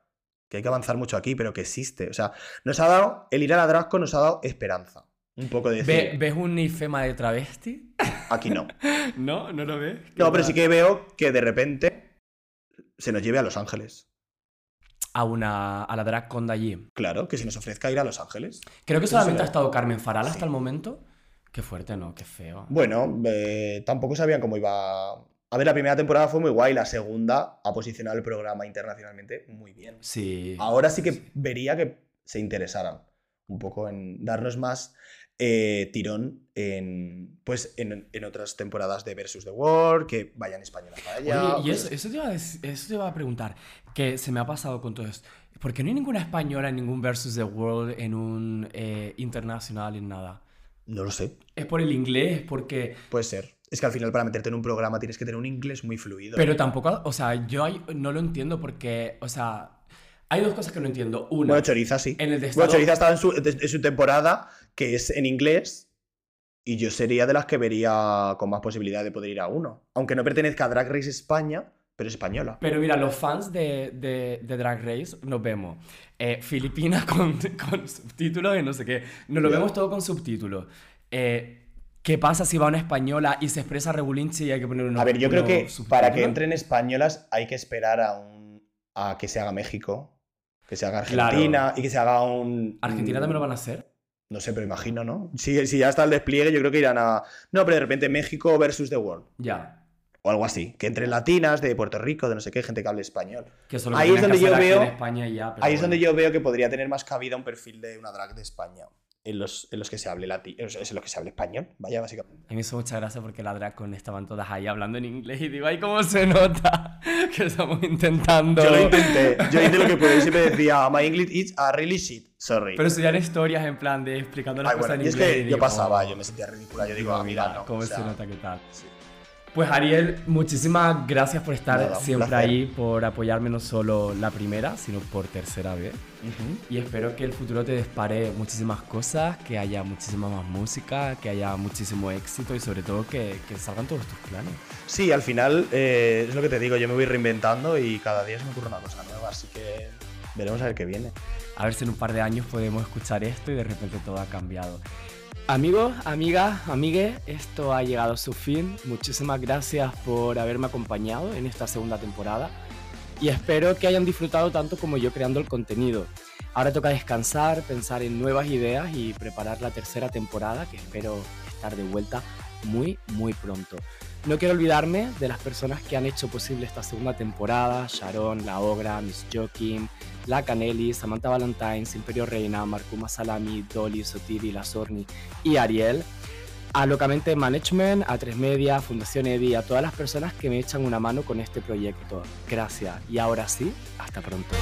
Que hay que avanzar mucho aquí, pero que existe. O sea, nos ha dado, el ir a la Drasco nos ha dado esperanza. Un poco de decir, Ve- ¿Ves un ifema de travesti? aquí no. no, no lo ves. No, pero sí que veo que de repente se nos lleve a Los Ángeles. A, una, a la drag con de allí. Claro, que se nos ofrezca ir a Los Ángeles. Creo que solamente será. ha estado Carmen Faral Sí. hasta el momento. Qué fuerte, ¿no? Qué feo. Bueno, eh, tampoco sabían cómo iba. A ver, la primera temporada fue muy guay, la segunda ha posicionado el programa internacionalmente muy bien. Sí. Ahora sí que vería que se interesaran un poco en darnos más eh, tirón en, pues, en, en otras temporadas de Versus the World, que vayan españolas para allá. Oye, y eso, cosas- eso, te iba a, dec- eso te iba a preguntar, que se me ha pasado con todo esto. ¿Por qué no hay ninguna española en ningún Versus the World, en un eh, internacional, en nada? No lo sé, ¿Es por el inglés? Porque... puede ser. Es que al final para meterte en un programa tienes que tener un inglés muy fluido. Pero tampoco, o sea, yo no lo entiendo porque, o sea, hay dos cosas que no entiendo. Una, Bueno, Choriza sí. en el de Bueno, Choriza estaba en su, en su temporada, que es en inglés, y yo sería de las que vería con más posibilidad de poder ir a uno. Aunque no pertenezca a Drag Race España, pero es española. Pero mira, los fans de, de, de Drag Race nos vemos eh, Filipinas con, con subtítulos y no sé qué. Nos lo Ya. vemos todo con subtítulos. Eh, ¿Qué pasa si va una española y se expresa regulinche y hay que poner unos a ver, yo creo que para que entren españolas hay que esperar a, un, a que se haga México, que se haga Claro. Argentina y que se haga un... ¿Argentina también lo van a hacer? No sé, pero imagino, ¿no? Si, si ya está el despliegue, yo creo que irán a... No, pero de repente México versus The World. Ya. O algo así. Que entren latinas de Puerto Rico, de no sé qué, gente que hable español. Que eso lo Ahí es donde yo veo- en España y ya, Ahí es donde yo veo que podría tener más cabida un perfil de una drag de España. En los, en los que se hable lati en los que se hable español, vaya, básicamente. A mí me hizo mucha gracia porque la drag con estaban todas ahí hablando en inglés y digo, ay, cómo se nota que estamos intentando. Yo lo intenté, yo hice lo que pude y siempre decía, my English is a really shit, sorry. Pero estudiar historias en plan de explicando las Ay, cosas bueno, en y es inglés. que y yo digo, pasaba, yo me sentía ridícula, yo digo, digo, ah, mira, no. cómo o sea, se nota que tal. sí. Pues Ariel, muchísimas gracias por estar Nada, siempre ahí, por apoyarme no solo la primera, sino por tercera vez. Ujú. Y espero que el futuro te dispare muchísimas cosas, que haya muchísima más música, que haya muchísimo éxito y sobre todo que, que salgan todos tus planes. Sí, al final eh, es lo que te digo, yo me voy reinventando y cada día se me ocurre una cosa nueva, así que veremos a ver qué viene. A ver si en un par de años podemos escuchar esto y de repente todo ha cambiado. Amigos, amigas, amigues, esto ha llegado a su fin. Muchísimas gracias por haberme acompañado en esta segunda temporada y espero que hayan disfrutado tanto como yo creando el contenido. Ahora toca descansar, pensar en nuevas ideas y preparar la tercera temporada que espero estar de vuelta muy, muy pronto. No quiero olvidarme de las personas que han hecho posible esta segunda temporada, Sharon, La Ogra, Miss Joaquin, La Canelli, Samantha Valentines, Imperio Reina, Marcuma Salami, Dolly, Sotiri, La Sorni y Ariel. A Locamente Management, a Tres Media, Fundación Edi, a todas las personas que me echan una mano con este proyecto. Gracias y ahora sí, hasta pronto.